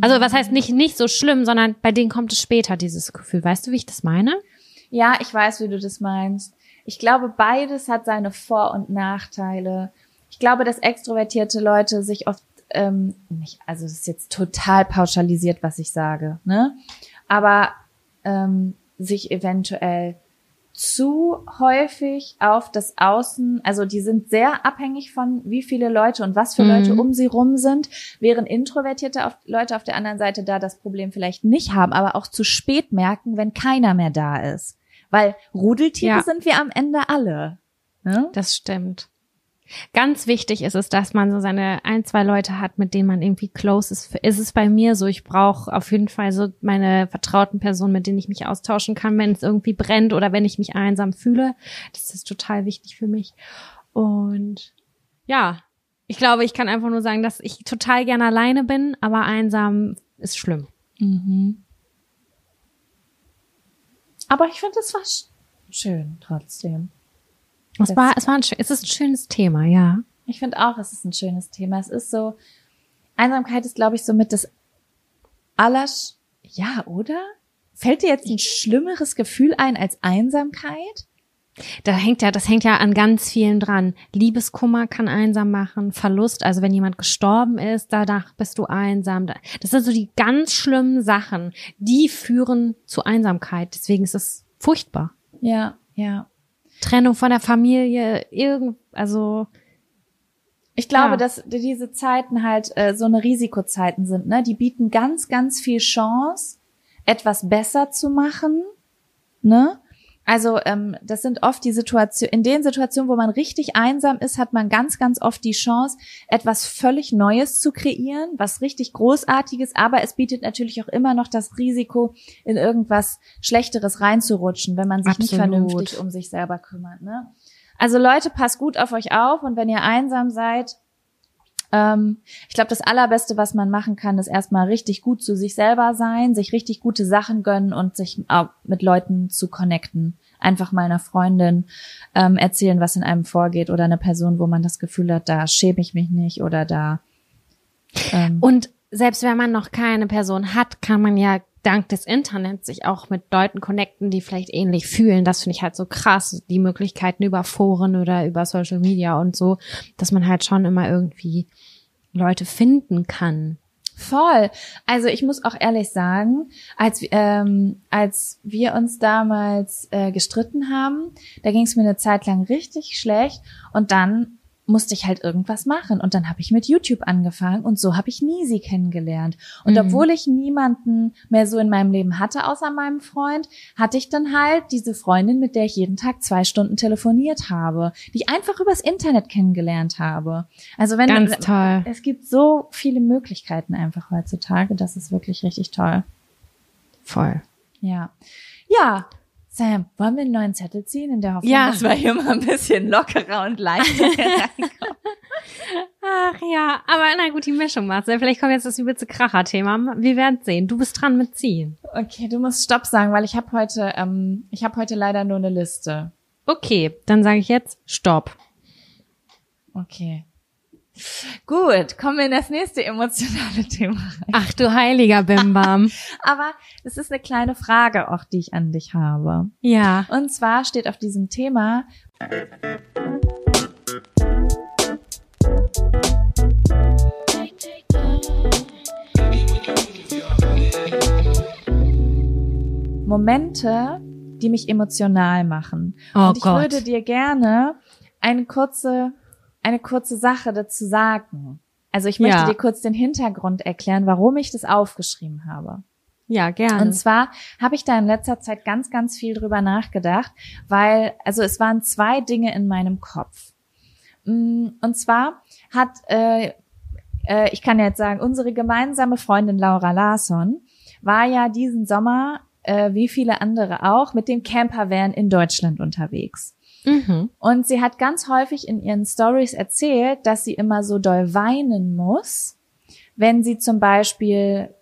Also was heißt nicht, nicht so schlimm, sondern bei denen kommt es später, dieses Gefühl. Weißt du, wie ich das meine? Ja, ich weiß, wie du das meinst. Ich glaube, beides hat seine Vor- und Nachteile. Ich glaube, dass extrovertierte Leute sich oft ähm, nicht, also es ist jetzt total pauschalisiert, was ich sage, ne? Aber ähm, sich eventuell zu häufig auf das Außen, also die sind sehr abhängig von wie viele Leute und was für Mhm. Leute um sie rum sind, während introvertierte auf, Leute auf der anderen Seite da das Problem vielleicht nicht haben, aber auch zu spät merken, wenn keiner mehr da ist. Weil Rudeltiere Ja. sind wir am Ende alle. Ne? Das stimmt. Ganz wichtig ist es, dass man so seine ein, zwei Leute hat, mit denen man irgendwie close ist. Ist es bei mir so, ich brauche auf jeden Fall so meine vertrauten Personen, mit denen ich mich austauschen kann, wenn es irgendwie brennt oder wenn ich mich einsam fühle. Das ist total wichtig für mich. Und ja, ich glaube, ich kann einfach nur sagen, dass ich total gerne alleine bin, aber einsam ist schlimm. Mhm. Aber ich finde, es war sch- schön trotzdem. Es war, es war ein, es ist ein schönes Thema, ja. Ich finde auch, es ist ein schönes Thema. Es ist so, Einsamkeit ist, glaube ich, somit das Allersch, ja, oder? fällt dir jetzt ein schlimmeres Gefühl ein als Einsamkeit? Da hängt ja, das hängt ja an ganz vielen dran. Liebeskummer kann einsam machen, Verlust, also wenn jemand gestorben ist, danach bist du einsam. Das sind so die ganz schlimmen Sachen, die führen zu Einsamkeit. Deswegen ist es furchtbar. Ja, ja. Trennung von der Familie, irgend, also Ich glaube, Ja. dass diese Zeiten halt äh, so eine Risikozeiten sind, ne? Die bieten ganz, ganz viel Chance, etwas besser zu machen, ne? Also ähm, das sind oft die Situationen, in den Situationen, wo man richtig einsam ist, hat man ganz, ganz oft die Chance, etwas völlig Neues zu kreieren, was richtig Großartiges, aber es bietet natürlich auch immer noch das Risiko, in irgendwas Schlechteres reinzurutschen, wenn man sich nicht Absolut. vernünftig um sich selber kümmert. Ne? Also Leute, passt gut auf euch auf und wenn ihr einsam seid, ähm, ich glaube, das Allerbeste, was man machen kann, ist erstmal richtig gut zu sich selber sein, sich richtig gute Sachen gönnen und sich auch mit Leuten zu connecten. Einfach mal einer Freundin ähm, erzählen, was in einem vorgeht oder eine Person, wo man das Gefühl hat, da schäme ich mich nicht oder da. Ähm, Und selbst wenn man noch keine Person hat, kann man ja dank des Internets sich auch mit Leuten connecten, die vielleicht ähnlich fühlen. Das finde ich halt so krass. Die Möglichkeiten über Foren oder über Social Media und so, dass man halt schon immer irgendwie Leute finden kann. Voll. Also ich muss auch ehrlich sagen, als, ähm, als wir uns damals äh, gestritten haben, da ging es mir eine Zeit lang richtig schlecht und dann musste ich halt irgendwas machen und dann habe ich mit YouTube angefangen und so habe ich Nisi kennengelernt. Und Mhm. obwohl ich niemanden mehr so in meinem Leben hatte außer meinem Freund, hatte ich dann halt diese Freundin, mit der ich jeden Tag zwei Stunden telefoniert habe, die ich einfach übers Internet kennengelernt habe. Also wenn Ganz toll. es gibt so viele Möglichkeiten einfach heutzutage. Das ist wirklich richtig toll. Voll. Ja. Ja. Sam, wollen wir einen neuen Zettel ziehen in der Hoffnung, Ja. dass wir hier mal ein bisschen lockerer und leichter (laughs) reinkommen? Ach ja, aber na gut, die Mischung Marcel. Vielleicht kommt jetzt das übelste Kracher-Thema. Wir werden sehen. Du bist dran mit ziehen. Okay, du musst Stopp sagen, weil ich habe heute, ähm, ich habe heute leider nur eine Liste. Okay, dann sage ich jetzt Stopp. Okay. Gut, kommen wir in das nächste emotionale (laughs) Thema rein. Ach du heiliger Bimbam. (laughs) Aber es ist eine kleine Frage auch, die ich an dich habe. ja. Und zwar steht auf diesem Thema, Momente, die mich emotional machen. Oh Und ich Gott. würde dir gerne eine kurze, eine kurze Sache dazu sagen. Also ich möchte Ja. dir kurz den Hintergrund erklären, warum ich das aufgeschrieben habe. Ja, gerne. Und zwar habe ich da in letzter Zeit ganz, ganz viel drüber nachgedacht, weil, also es waren zwei Dinge in meinem Kopf. Mm, Und zwar hat, äh, äh, ich kann jetzt sagen, unsere gemeinsame Freundin Laura Larsson war ja diesen Sommer, äh, wie viele andere auch, mit dem Campervan in Deutschland unterwegs. Mhm. Und sie hat ganz häufig in ihren Stories erzählt, dass sie immer so doll weinen muss, wenn sie zum Beispiel,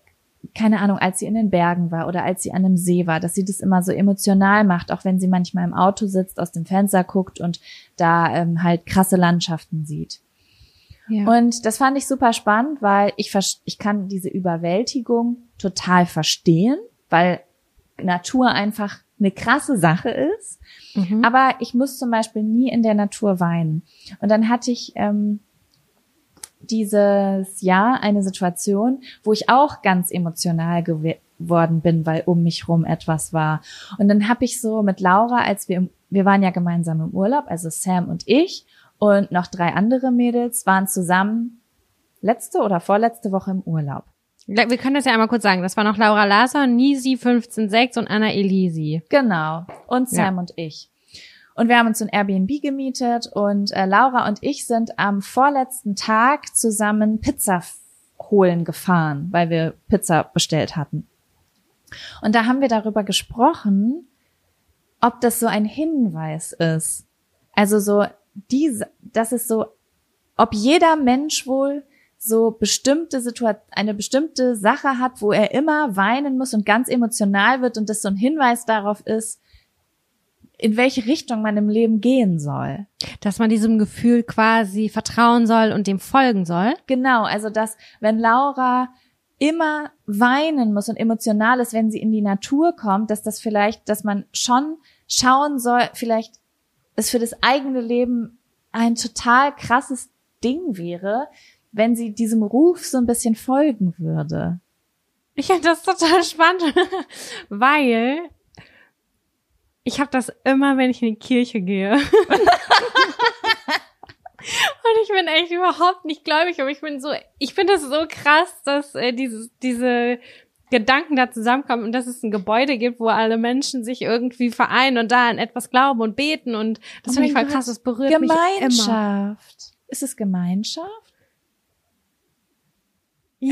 keine Ahnung, als sie in den Bergen war oder als sie an einem See war, dass sie das immer so emotional macht, auch wenn sie manchmal im Auto sitzt, aus dem Fenster guckt und da ähm, halt krasse Landschaften sieht. Ja. Und das fand ich super spannend, weil ich, ich kann diese Überwältigung total verstehen, weil Natur einfach eine krasse Sache ist. mhm. Aber ich muss zum Beispiel nie in der Natur weinen. Und dann hatte ich ähm, dieses Jahr eine Situation, wo ich auch ganz emotional gew- geworden bin, weil um mich rum etwas war. Und dann habe ich so mit Laura, als wir im, wir waren ja gemeinsam im Urlaub, also Sam und ich und noch drei andere Mädels waren zusammen letzte oder vorletzte Woche im Urlaub. Wir können das ja einmal kurz sagen. Das war noch Laura Larsson, Nisi 156 und Anna Elisi. Genau. Und Sam und ich. Und wir haben uns ein Airbnb gemietet und äh, Laura und ich sind am vorletzten Tag zusammen Pizza holen gefahren, weil wir Pizza bestellt hatten. Und da haben wir darüber gesprochen, ob das so ein Hinweis ist. Also so diese, das ist so, ob jeder Mensch wohl so bestimmte Situation, eine bestimmte Sache hat, wo er immer weinen muss und ganz emotional wird und das so ein Hinweis darauf ist, in welche Richtung man im Leben gehen soll. Dass man diesem Gefühl quasi vertrauen soll und dem folgen soll. Genau, also dass wenn Laura immer weinen muss und emotional ist, wenn sie in die Natur kommt, dass das vielleicht, dass man schon schauen soll, vielleicht es für das eigene Leben ein total krasses Ding wäre, wenn sie diesem Ruf so ein bisschen folgen würde. Ich finde das total spannend, (laughs) weil ich habe das immer, wenn ich in die Kirche gehe. (laughs) Und ich bin echt überhaupt nicht gläubig, aber ich bin so, ich finde das so krass, dass äh, dieses, diese Gedanken da zusammenkommen und dass es ein Gebäude gibt, wo alle Menschen sich irgendwie vereinen und da an etwas glauben und beten und das Oh finde ich voll Gott. krass, das berührt mich immer. Gemeinschaft. Ist es Gemeinschaft?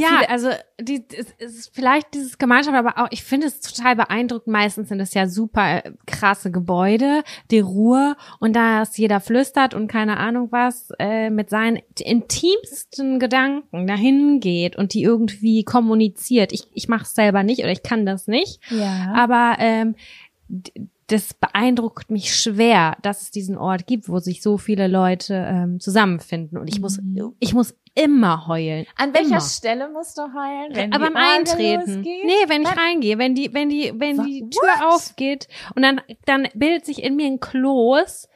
Ja, Viele- also die, es es ist vielleicht dieses Gemeinschaft, aber auch ich finde es total beeindruckend. Meistens sind es ja super äh, krasse Gebäude, die Ruhe und dass jeder flüstert und keine Ahnung was äh, mit seinen intimsten Gedanken dahin geht und die irgendwie kommuniziert. Ich ich mache es selber nicht oder ich kann das nicht, Ja. aber ähm, das beeindruckt mich schwer, dass es diesen Ort gibt, wo sich so viele Leute ähm, zusammenfinden und ich muss Mhm. ich muss immer heulen. An welcher immer. Stelle musst du heulen? Wenn Aber Orgel Eintreten. losgeht? Nee, wenn ich reingehe, wenn die, wenn die, wenn Wa- die Tür what? aufgeht und dann, dann bildet sich in mir ein Kloß,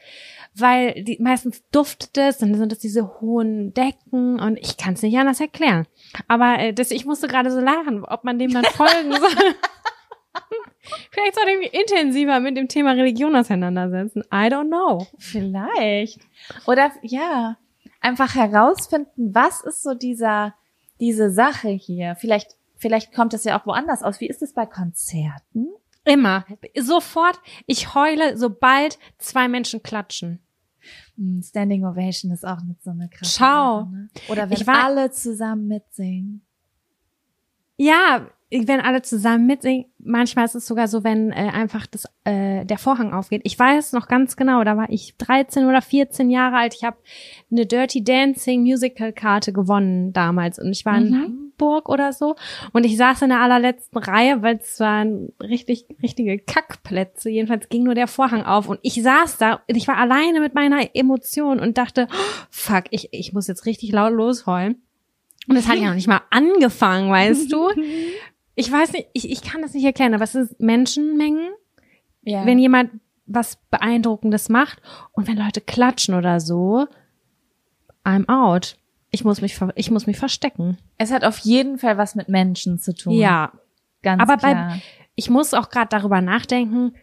weil die meistens duftet es, dann sind es diese hohen Decken und ich kann es nicht anders erklären. Aber äh, das, ich musste gerade so lachen, ob man dem dann folgen (laughs) soll. Vielleicht sollte ich mich intensiver mit dem Thema Religion auseinandersetzen. I don't know. Vielleicht. Oder ja, einfach herausfinden, was ist so dieser, diese Sache hier. Vielleicht, vielleicht kommt es ja auch woanders aus. Wie ist es bei Konzerten? Immer. Sofort. Ich heule, sobald zwei Menschen klatschen. Hm, Standing Ovation ist auch mit so eine krasse Schau. Sache, ne? Oder wenn Ich war- alle zusammen mitsingen. Ja, wenn alle zusammen mitsingen. Manchmal ist es sogar so, wenn äh, einfach das, äh, der Vorhang aufgeht. Ich weiß noch ganz genau, da war ich 13 oder 14 Jahre alt. Ich habe eine Dirty Dancing Musical Karte gewonnen damals und ich war in Mhm. Hamburg oder so und ich saß in der allerletzten Reihe, weil es waren richtig richtige Kackplätze. Jedenfalls ging nur der Vorhang auf und ich saß da und ich war alleine mit meiner Emotion und dachte, oh, fuck, ich ich muss jetzt richtig laut losheulen. Und es hat ja noch nicht mal angefangen, weißt du? (laughs) Ich weiß nicht, ich, ich kann das nicht erklären, aber es ist Menschenmengen, Ja. wenn jemand was Beeindruckendes macht und wenn Leute klatschen oder so, I'm out. Ich muss mich, ich muss mich verstecken. es hat auf jeden Fall was mit Menschen zu tun. Ja, ganz aber bei- klar. ich muss auch gerade darüber nachdenken.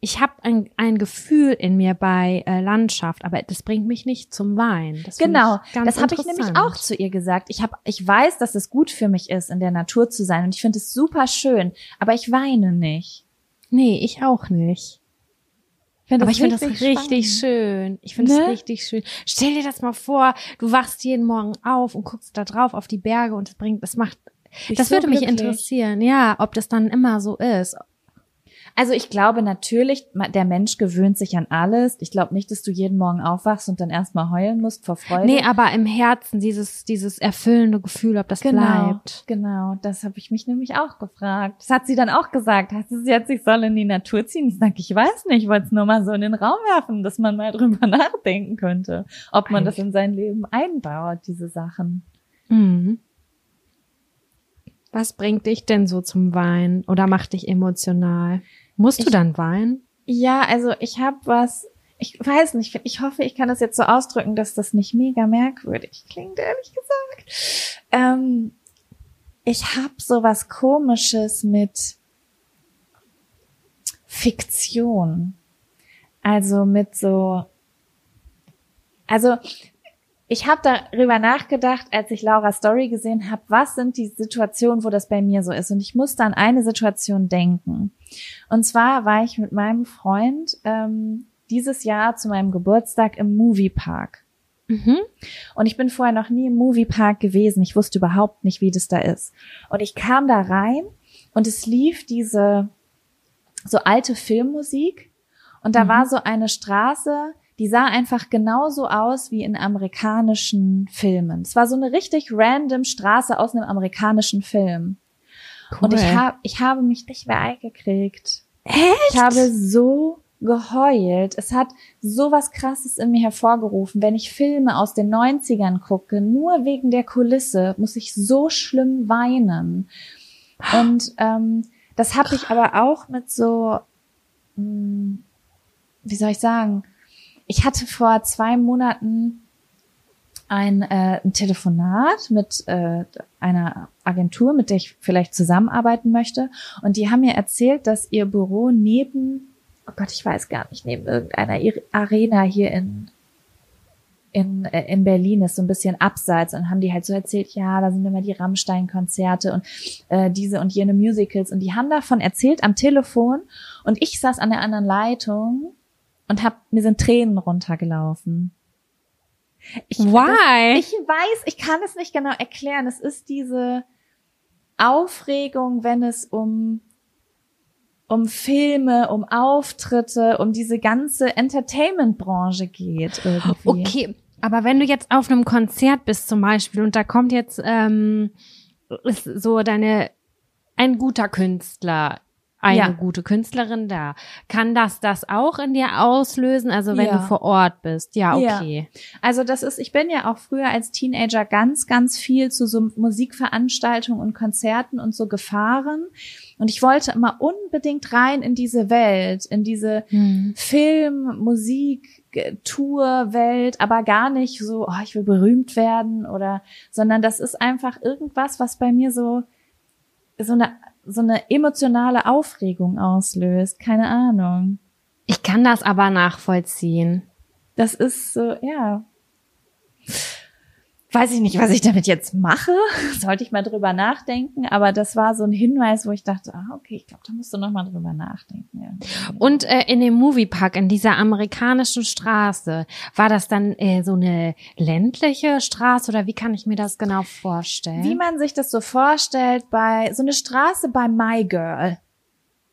Ich habe ein, ein Gefühl in mir bei äh, Landschaft, aber das bringt mich nicht zum Wein. Das Genau, ich das habe ich nämlich auch zu ihr gesagt. Ich habe, ich weiß, dass es gut für mich ist, in der Natur zu sein und ich finde es super schön, aber ich weine nicht. Nee, ich auch nicht. find Aber ich finde das richtig spannend. schön. Ich finde es Ne? richtig schön. Stell dir das mal vor, du wachst jeden Morgen auf und guckst da drauf auf die Berge und es bringt, das macht, Dich das so würde mich glücklich. interessieren. Ja, ob das dann immer so ist. Also ich glaube natürlich, der Mensch gewöhnt sich an alles. Ich glaube nicht, dass du jeden Morgen aufwachst und dann erstmal heulen musst vor Freude. Nee, aber im Herzen dieses, dieses erfüllende Gefühl, ob das genau, bleibt. genau. Das habe ich mich nämlich auch gefragt. Das hat sie dann auch gesagt. Heißt es jetzt, ich soll in die Natur ziehen? Ich sage, ich weiß nicht. Ich wollte es nur mal so in den Raum werfen, dass man mal (laughs) drüber nachdenken könnte, ob man das in sein Leben einbaut, diese Sachen. Mhm. Was bringt dich denn so zum Weinen oder macht dich emotional? Musst du Ich- dann weinen? Ja, also ich habe was, ich weiß nicht, ich hoffe, ich kann das jetzt so ausdrücken, dass das nicht mega merkwürdig klingt, ehrlich gesagt. Ähm, ich habe so was Komisches mit Fiktion. Also mit so, also ich habe darüber nachgedacht, als ich Laura Story gesehen habe, was sind die Situationen, wo das bei mir so ist. Und ich musste an eine Situation denken. Und zwar war ich mit meinem Freund ähm, dieses Jahr zu meinem Geburtstag im Moviepark. Mhm. Und ich bin vorher noch nie im Moviepark gewesen. Ich wusste überhaupt nicht, wie das da ist. Und ich kam da rein und es lief diese so alte Filmmusik. Und da Mhm. war so eine Straße, die sah einfach genauso aus wie in amerikanischen Filmen. Es war so eine richtig random Straße aus einem amerikanischen Film. Und ich, Cool. hab, ich habe mich nicht mehr eingekriegt. Echt? Ich habe so geheult. Es hat sowas krasses in mir hervorgerufen. Wenn ich Filme aus den 90ern gucke, nur wegen der Kulisse, muss ich so schlimm weinen. Und ähm, das habe ich aber auch mit so, mh, hm, wie soll ich sagen, ich hatte vor zwei Monaten ein, äh, ein Telefonat mit äh, einer Agentur, mit der ich vielleicht zusammenarbeiten möchte. Und die haben mir erzählt, dass ihr Büro neben, oh Gott, ich weiß gar nicht, neben irgendeiner Arena hier in in, äh, in Berlin ist so ein bisschen abseits. Und haben die halt so erzählt, ja, da sind immer die Rammstein-Konzerte und äh, diese und jene Musicals. Und die haben davon erzählt am Telefon. Und ich saß an der anderen Leitung und hab, mir sind Tränen runtergelaufen. Ich, Why? Das, ich weiß, ich kann es nicht genau erklären. Es ist diese Aufregung, wenn es um um Filme, um Auftritte, um diese ganze Entertainment-Branche geht. Irgendwie. Okay, aber wenn du jetzt auf einem Konzert bist zum Beispiel und da kommt jetzt ähm, so deine ein guter Künstler eine ja. gute Künstlerin da. Kann das das auch in dir auslösen? Also wenn ja. du vor Ort bist? Ja, okay. Ja. Also das ist, ich bin ja auch früher als Teenager ganz, ganz viel zu so Musikveranstaltungen und Konzerten und so gefahren. Und ich wollte immer unbedingt rein in diese Welt, in diese hm. Film, Musik, Tour, Welt, aber gar nicht so, oh, ich will berühmt werden oder, sondern das ist einfach irgendwas, was bei mir so, so eine so eine emotionale Aufregung auslöst. Keine Ahnung. Ich kann das aber nachvollziehen. Das ist so, ja weiß ich nicht, was ich damit jetzt mache. (laughs) Sollte ich mal drüber nachdenken. Aber das war so ein Hinweis, wo ich dachte, ah, okay, ich glaube, da musst du noch mal drüber nachdenken. Ja. Und äh, in dem Moviepark, in dieser amerikanischen Straße, war das dann äh, so eine ländliche Straße oder wie kann ich mir das genau vorstellen? Wie man sich das so vorstellt bei so eine Straße bei My Girl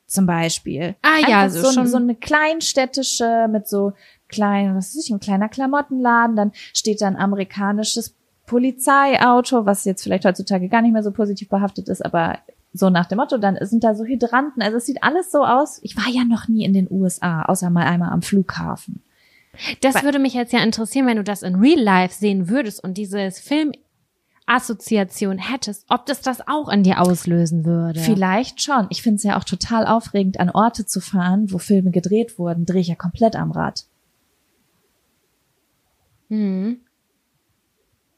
zum Beispiel. Ah Einfach ja, so, so, schon so eine kleinstädtische mit so kleinen, was ist ich, ein kleiner Klamottenladen, dann steht da ein amerikanisches Polizeiauto, was jetzt vielleicht heutzutage gar nicht mehr so positiv behaftet ist, aber so nach dem Motto, dann sind da so Hydranten. Also es sieht alles so aus. Ich war ja noch nie in den USA, außer mal einmal am Flughafen. Das würde mich jetzt ja interessieren, wenn du das in Real Life sehen würdest und dieses Film Assoziation hättest, ob das das auch in dir auslösen würde. Vielleicht schon. Ich finde es ja auch total aufregend, an Orte zu fahren, wo Filme gedreht wurden. Drehe ich ja komplett am Rad. Hm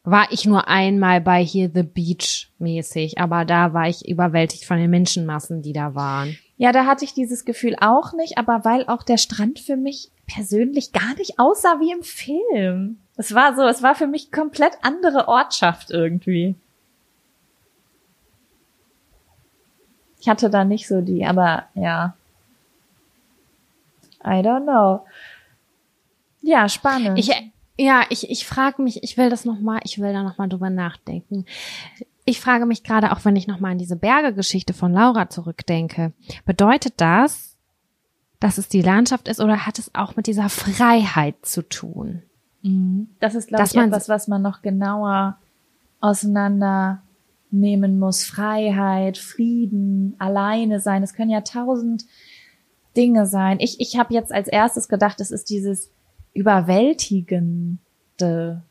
war ich nur einmal bei hier The Beach mäßig, aber da war ich überwältigt von den Menschenmassen, die da waren. Ja, da hatte ich dieses Gefühl auch nicht, aber weil auch der Strand für mich persönlich gar nicht aussah wie im Film. Es war so, es war für mich komplett andere Ortschaft irgendwie. Ich hatte da nicht so die, aber ja. I don't know. Ja, spannend. Ich, ja, ich, ich frage mich, ich will das nochmal, ich will da nochmal drüber nachdenken. Ich frage mich gerade auch, wenn ich nochmal an diese Berge-Geschichte von Laura zurückdenke. Bedeutet das, dass es die Landschaft ist oder hat es auch mit dieser Freiheit zu tun? Mhm. Das ist, glaube ich, etwas, was man noch genauer auseinandernehmen muss. Freiheit, Frieden, alleine sein. Es können ja tausend Dinge sein. Ich, ich habe jetzt als erstes gedacht, es ist dieses überwältigende.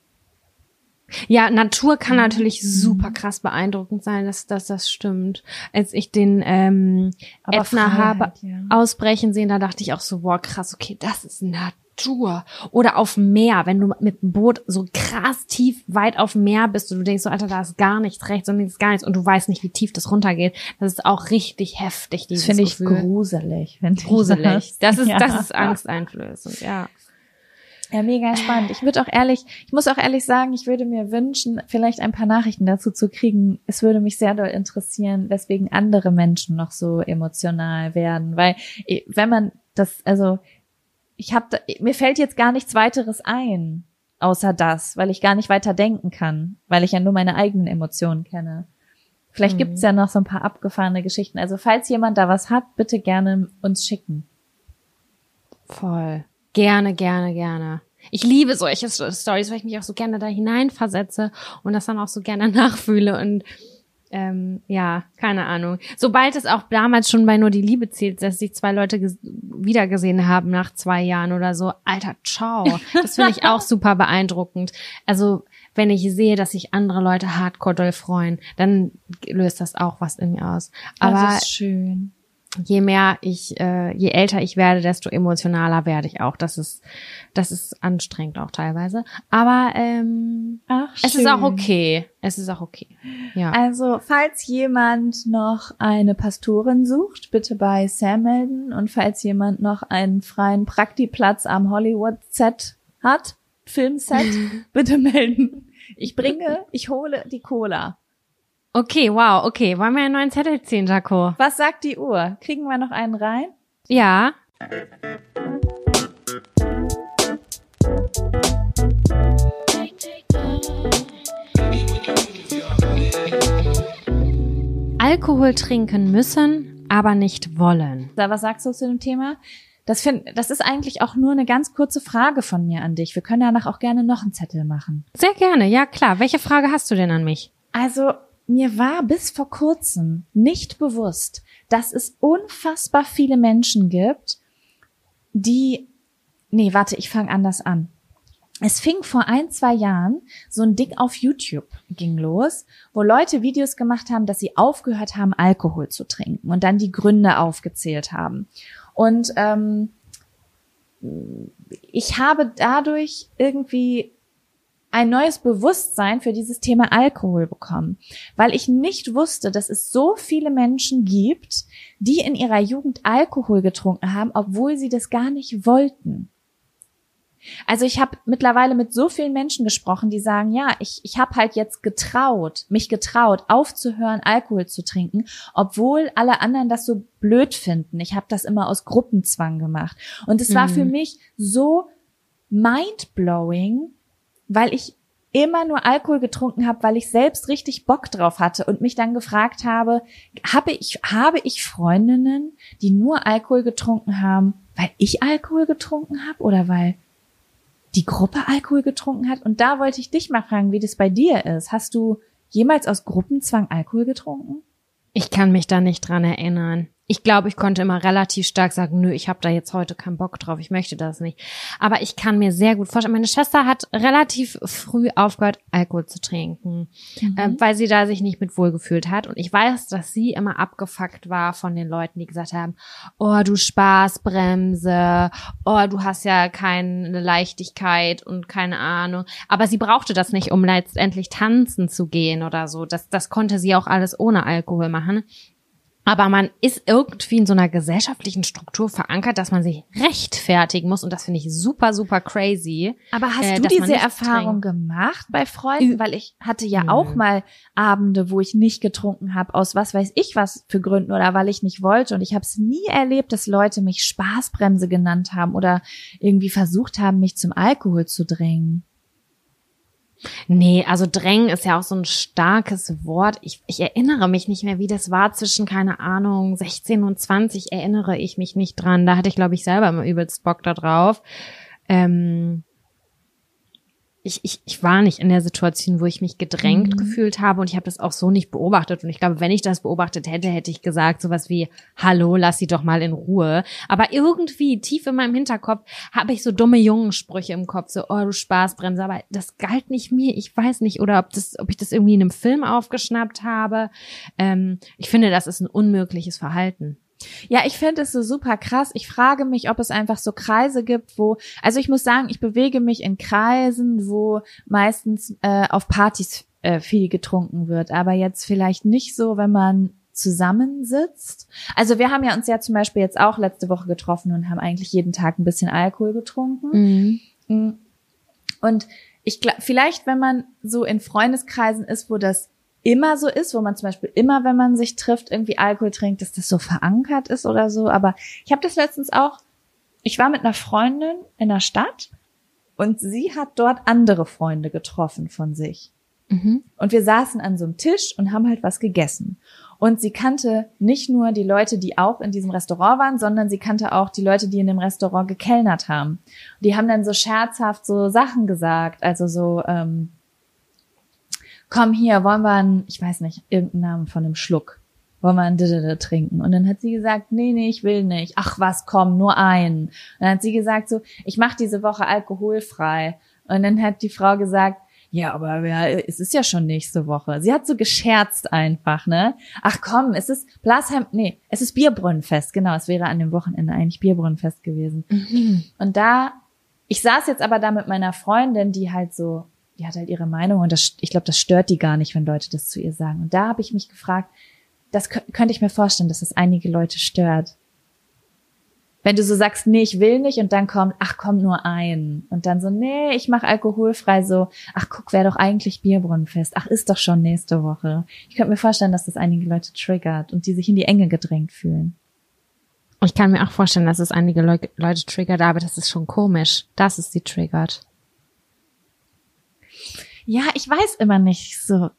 Ja, Natur kann natürlich mhm. super krass beeindruckend sein, dass, dass das stimmt. Als ich den ähm, Aber Ätna habe ja. ausbrechen sehen, da dachte ich auch so, wow, krass, okay, das ist Natur. Oder auf dem Meer, wenn du mit dem Boot so krass tief weit auf dem Meer bist und du denkst so, Alter, da ist gar nichts rechts und links gar nichts und du weißt nicht, wie tief das runtergeht. Das ist auch richtig heftig, dieses Das finde ich gruselig. Find gruselig. Das ist, (laughs) ja. das ist angsteinflößend, ja. Ja, mega spannend. Ich würde auch ehrlich, ich muss auch ehrlich sagen, ich würde mir wünschen, vielleicht ein paar Nachrichten dazu zu kriegen. Es würde mich sehr doll interessieren, weswegen andere Menschen noch so emotional werden, weil wenn man das, also ich habe, mir fällt jetzt gar nichts weiteres ein, außer das, weil ich gar nicht weiter denken kann, weil ich ja nur meine eigenen Emotionen kenne. Vielleicht mhm. gibt's ja noch so ein paar abgefahrene Geschichten. Also falls jemand da was hat, bitte gerne uns schicken. Voll. Gerne, gerne, gerne. Ich liebe solche Stories, weil ich mich auch so gerne da hineinversetze und das dann auch so gerne (laughs) nachfühle und ähm, ja, keine Ahnung. Sobald es auch damals schon bei nur die Liebe zählt, dass sich zwei Leute ges- wiedergesehen haben nach zwei Jahren oder so, alter, ciao. Das finde ich auch (laughs) super beeindruckend. Also wenn ich sehe, dass sich andere Leute hardcore doll freuen, dann löst das auch was in mir aus. Aber das ist schön. Je mehr ich, äh, je älter ich werde, desto emotionaler werde ich auch. Das ist, das ist anstrengend auch teilweise. Aber ähm, Ach, es ist auch okay. Es ist auch okay. Ja. Also, falls jemand noch eine Pastorin sucht, bitte bei Sam melden. Und falls jemand noch einen freien Praktiplatz am Hollywood-Set hat, Filmset, (laughs) bitte melden. Ich bringe, ich hole die Cola. Okay, wow, okay. Wollen wir einen neuen Zettel ziehen, Jaco? Was sagt die Uhr? Kriegen wir noch einen rein? Ja. Alkohol trinken müssen, aber nicht wollen. Was sagst du zu dem Thema? Das, find, das ist eigentlich auch nur eine ganz kurze Frage von mir an dich. Wir können danach auch gerne noch einen Zettel machen. Sehr gerne, ja klar. Welche Frage hast du denn an mich? Also mir war bis vor kurzem nicht bewusst, dass es unfassbar viele Menschen gibt, die. Nee, warte, ich fange anders an. Es fing vor ein, zwei Jahren so ein Ding auf YouTube ging los, wo Leute Videos gemacht haben, dass sie aufgehört haben, Alkohol zu trinken und dann die Gründe aufgezählt haben. Und ähm, ich habe dadurch irgendwie ein neues Bewusstsein für dieses Thema Alkohol bekommen, weil ich nicht wusste, dass es so viele Menschen gibt, die in ihrer Jugend Alkohol getrunken haben, obwohl sie das gar nicht wollten. Also ich habe mittlerweile mit so vielen Menschen gesprochen, die sagen, ja, ich, ich habe halt jetzt getraut, mich getraut, aufzuhören, Alkohol zu trinken, obwohl alle anderen das so blöd finden. Ich habe das immer aus Gruppenzwang gemacht. Und es war Mhm. für mich so mind-blowing, weil ich immer nur Alkohol getrunken habe, weil ich selbst richtig Bock drauf hatte und mich dann gefragt habe, habe ich, habe ich Freundinnen, die nur Alkohol getrunken haben, weil ich Alkohol getrunken habe oder weil die Gruppe Alkohol getrunken hat? Und da wollte ich dich mal fragen, wie das bei dir ist. Hast du jemals aus Gruppenzwang Alkohol getrunken? Ich kann mich da nicht dran erinnern. Ich glaube, ich konnte immer relativ stark sagen, nö, ich habe da jetzt heute keinen Bock drauf, ich möchte das nicht. Aber ich kann mir sehr gut vorstellen, meine Schwester hat relativ früh aufgehört, Alkohol zu trinken, äh, weil sie da sich nicht mit wohlgefühlt hat. Und ich weiß, dass sie immer abgefuckt war von den Leuten, die gesagt haben, oh, du Spaßbremse, oh, du hast ja keine Leichtigkeit und keine Ahnung. Aber sie brauchte das nicht, um letztendlich tanzen zu gehen oder so. Das, das konnte sie auch alles ohne Alkohol machen. Aber man ist irgendwie in so einer gesellschaftlichen Struktur verankert, dass man sich rechtfertigen muss. Und das finde ich super, super crazy. Aber hast Äh, du diese Erfahrung gemacht bei Freunden? Weil ich hatte ja auch mal Abende, wo ich nicht getrunken habe, aus was weiß ich was für Gründen oder weil ich nicht wollte. Und ich habe es nie erlebt, dass Leute mich Spaßbremse genannt haben oder irgendwie versucht haben, mich zum Alkohol zu drängen. Nee, also drängen ist ja auch so ein starkes Wort. Ich, ich erinnere mich nicht mehr, wie das war zwischen, keine Ahnung, 16 und 20, erinnere ich mich nicht dran. Da hatte ich, glaube ich, selber immer übelst Bock da drauf. Ähm, ich, ich, ich war nicht in der Situation, wo ich mich gedrängt Mhm. gefühlt habe und ich habe das auch so nicht beobachtet. Und ich glaube, wenn ich das beobachtet hätte, hätte ich gesagt sowas wie, hallo, lass sie doch mal in Ruhe. Aber irgendwie tief in meinem Hinterkopf habe ich so dumme Jungensprüche im Kopf, so, oh, du Spaßbremse. Aber das galt nicht mir. Ich weiß nicht, oder ob, das, ob ich das irgendwie in einem Film aufgeschnappt habe. Ähm, ich finde, das ist ein unmögliches Verhalten. Ja, ich finde es so super krass. Ich frage mich, ob es einfach so Kreise gibt, wo, also ich muss sagen, ich bewege mich in Kreisen, wo meistens äh, auf Partys äh, viel getrunken wird, aber jetzt vielleicht nicht so, wenn man zusammensitzt. Also wir haben ja uns ja zum Beispiel jetzt auch letzte Woche getroffen und haben eigentlich jeden Tag ein bisschen Alkohol getrunken. Mm. Und ich glaube, vielleicht, wenn man so in Freundeskreisen ist, wo das immer so ist, wo man zum Beispiel immer, wenn man sich trifft, irgendwie Alkohol trinkt, dass das so verankert ist oder so. Aber ich habe das letztens auch, ich war mit einer Freundin in der Stadt und sie hat dort andere Freunde getroffen von sich. Mhm. Und wir saßen an so einem Tisch und haben halt was gegessen. Und sie kannte nicht nur die Leute, die auch in diesem Restaurant waren, sondern sie kannte auch die Leute, die in dem Restaurant gekellnert haben. Die haben dann so scherzhaft so Sachen gesagt, also so, ähm, komm hier, wollen wir einen, ich weiß nicht, irgendeinen Namen von einem Schluck. Wollen wir einen Didede trinken? Und dann hat sie gesagt, nee, nee, ich will nicht. Ach was, komm, nur einen. Und dann hat sie gesagt so, ich mache diese Woche alkoholfrei. Und dann hat die Frau gesagt, ja, aber ja, es ist ja schon nächste Woche. Sie hat so gescherzt einfach, ne? Ach komm, es ist Blasheim, nee, es ist Bierbrunnenfest, genau, es wäre an dem Wochenende eigentlich Bierbrunnenfest gewesen. Und da, ich saß jetzt aber da mit meiner Freundin, die halt so, die hat halt ihre Meinung und das, ich glaube, das stört die gar nicht, wenn Leute das zu ihr sagen. Und da habe ich mich gefragt, das kö- könnte ich mir vorstellen, dass das einige Leute stört. Wenn du so sagst, nee, ich will nicht und dann kommt, ach komm, nur ein. Und dann so, nee, ich mache alkoholfrei, so, ach guck, wäre doch eigentlich Bierbrunnenfest. Ach, ist doch schon nächste Woche. Ich könnte mir vorstellen, dass das einige Leute triggert und die sich in die Enge gedrängt fühlen. Ich kann mir auch vorstellen, dass es einige Leu Leute triggert, aber das ist schon komisch, dass es sie triggert. Ja, ich weiß immer nicht so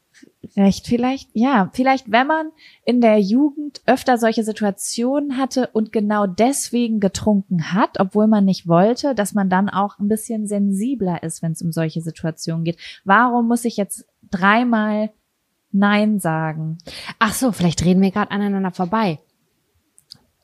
recht. Vielleicht, ja, vielleicht, wenn man in der Jugend öfter solche Situationen hatte und genau deswegen getrunken hat, obwohl man nicht wollte, dass man dann auch ein bisschen sensibler ist, wenn es um solche Situationen geht. Warum muss ich jetzt dreimal Nein sagen? Ach so, vielleicht reden wir gerade aneinander vorbei.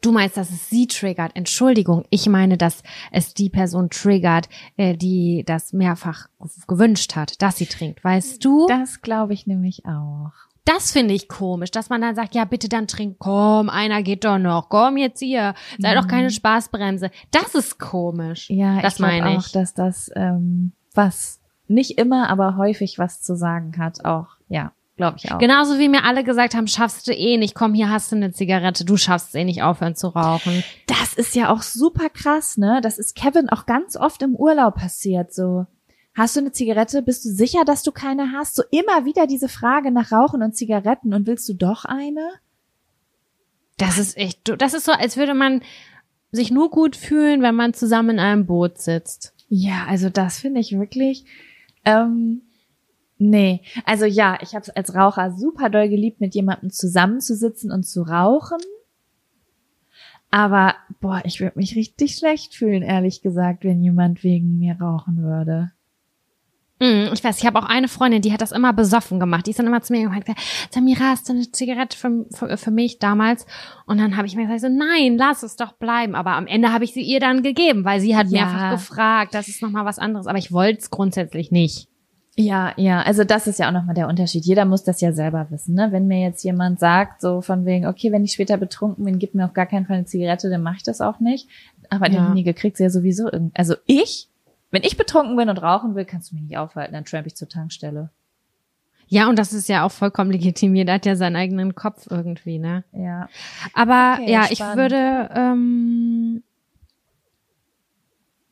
Du meinst, dass es sie triggert. Entschuldigung, ich meine, dass es die Person triggert, äh, die das mehrfach gewünscht hat, dass sie trinkt. Weißt du? Das glaube ich nämlich auch. Das finde ich komisch, dass man dann sagt, ja, bitte dann trink. Komm, einer geht doch noch. Komm jetzt hier. Sei doch keine Spaßbremse. Das ist komisch. Ja, das ich meine auch, ich. dass das ähm, was nicht immer, aber häufig was zu sagen hat. Auch, ja, glaube ich auch. Genauso wie mir alle gesagt haben, schaffst du eh nicht. Komm, hier hast du eine Zigarette. Du schaffst eh nicht aufhören zu rauchen. Das ist ja auch super krass, ne? Das ist Kevin auch ganz oft im Urlaub passiert, so. Hast du eine Zigarette? Bist du sicher, dass du keine hast? So immer wieder diese Frage nach Rauchen und Zigaretten und willst du doch eine? Das ist echt, das ist so, als würde man sich nur gut fühlen, wenn man zusammen in einem Boot sitzt. Ja, also das finde ich wirklich. Ähm, nee, also ja, ich habe es als Raucher super doll geliebt, mit jemandem zusammenzusitzen und zu rauchen. Aber boah, ich würde mich richtig schlecht fühlen, ehrlich gesagt, wenn jemand wegen mir rauchen würde. Mm, Ich weiß, ich habe auch eine Freundin, die hat das immer besoffen gemacht. Die ist dann immer zu mir gekommen und hat gesagt, Samira, hast du eine Zigarette für, für, für mich damals? Und dann habe ich mir gesagt, so, nein, lass es doch bleiben. Aber am Ende habe ich sie ihr dann gegeben, weil sie hat Ja. mehrfach gefragt, das ist nochmal was anderes. Aber ich wollte es grundsätzlich nicht. Ja, ja, also das ist ja auch nochmal der Unterschied. Jeder muss das ja selber wissen. Ne? Wenn mir jetzt jemand sagt, so von wegen, okay, wenn ich später betrunken bin, gib mir auf gar keinen Fall eine Zigarette, dann mache ich das auch nicht. Aber Ja. derjenige kriegt's ja sowieso irgendwie. Also ich, wenn ich betrunken bin und rauchen will, kannst du mich nicht aufhalten, dann tramp ich zur Tankstelle. Ja, und das ist ja auch vollkommen legitim. Jeder hat ja seinen eigenen Kopf irgendwie, ne? Ja. Aber Okay, ja, ich spannend. würde. Ähm,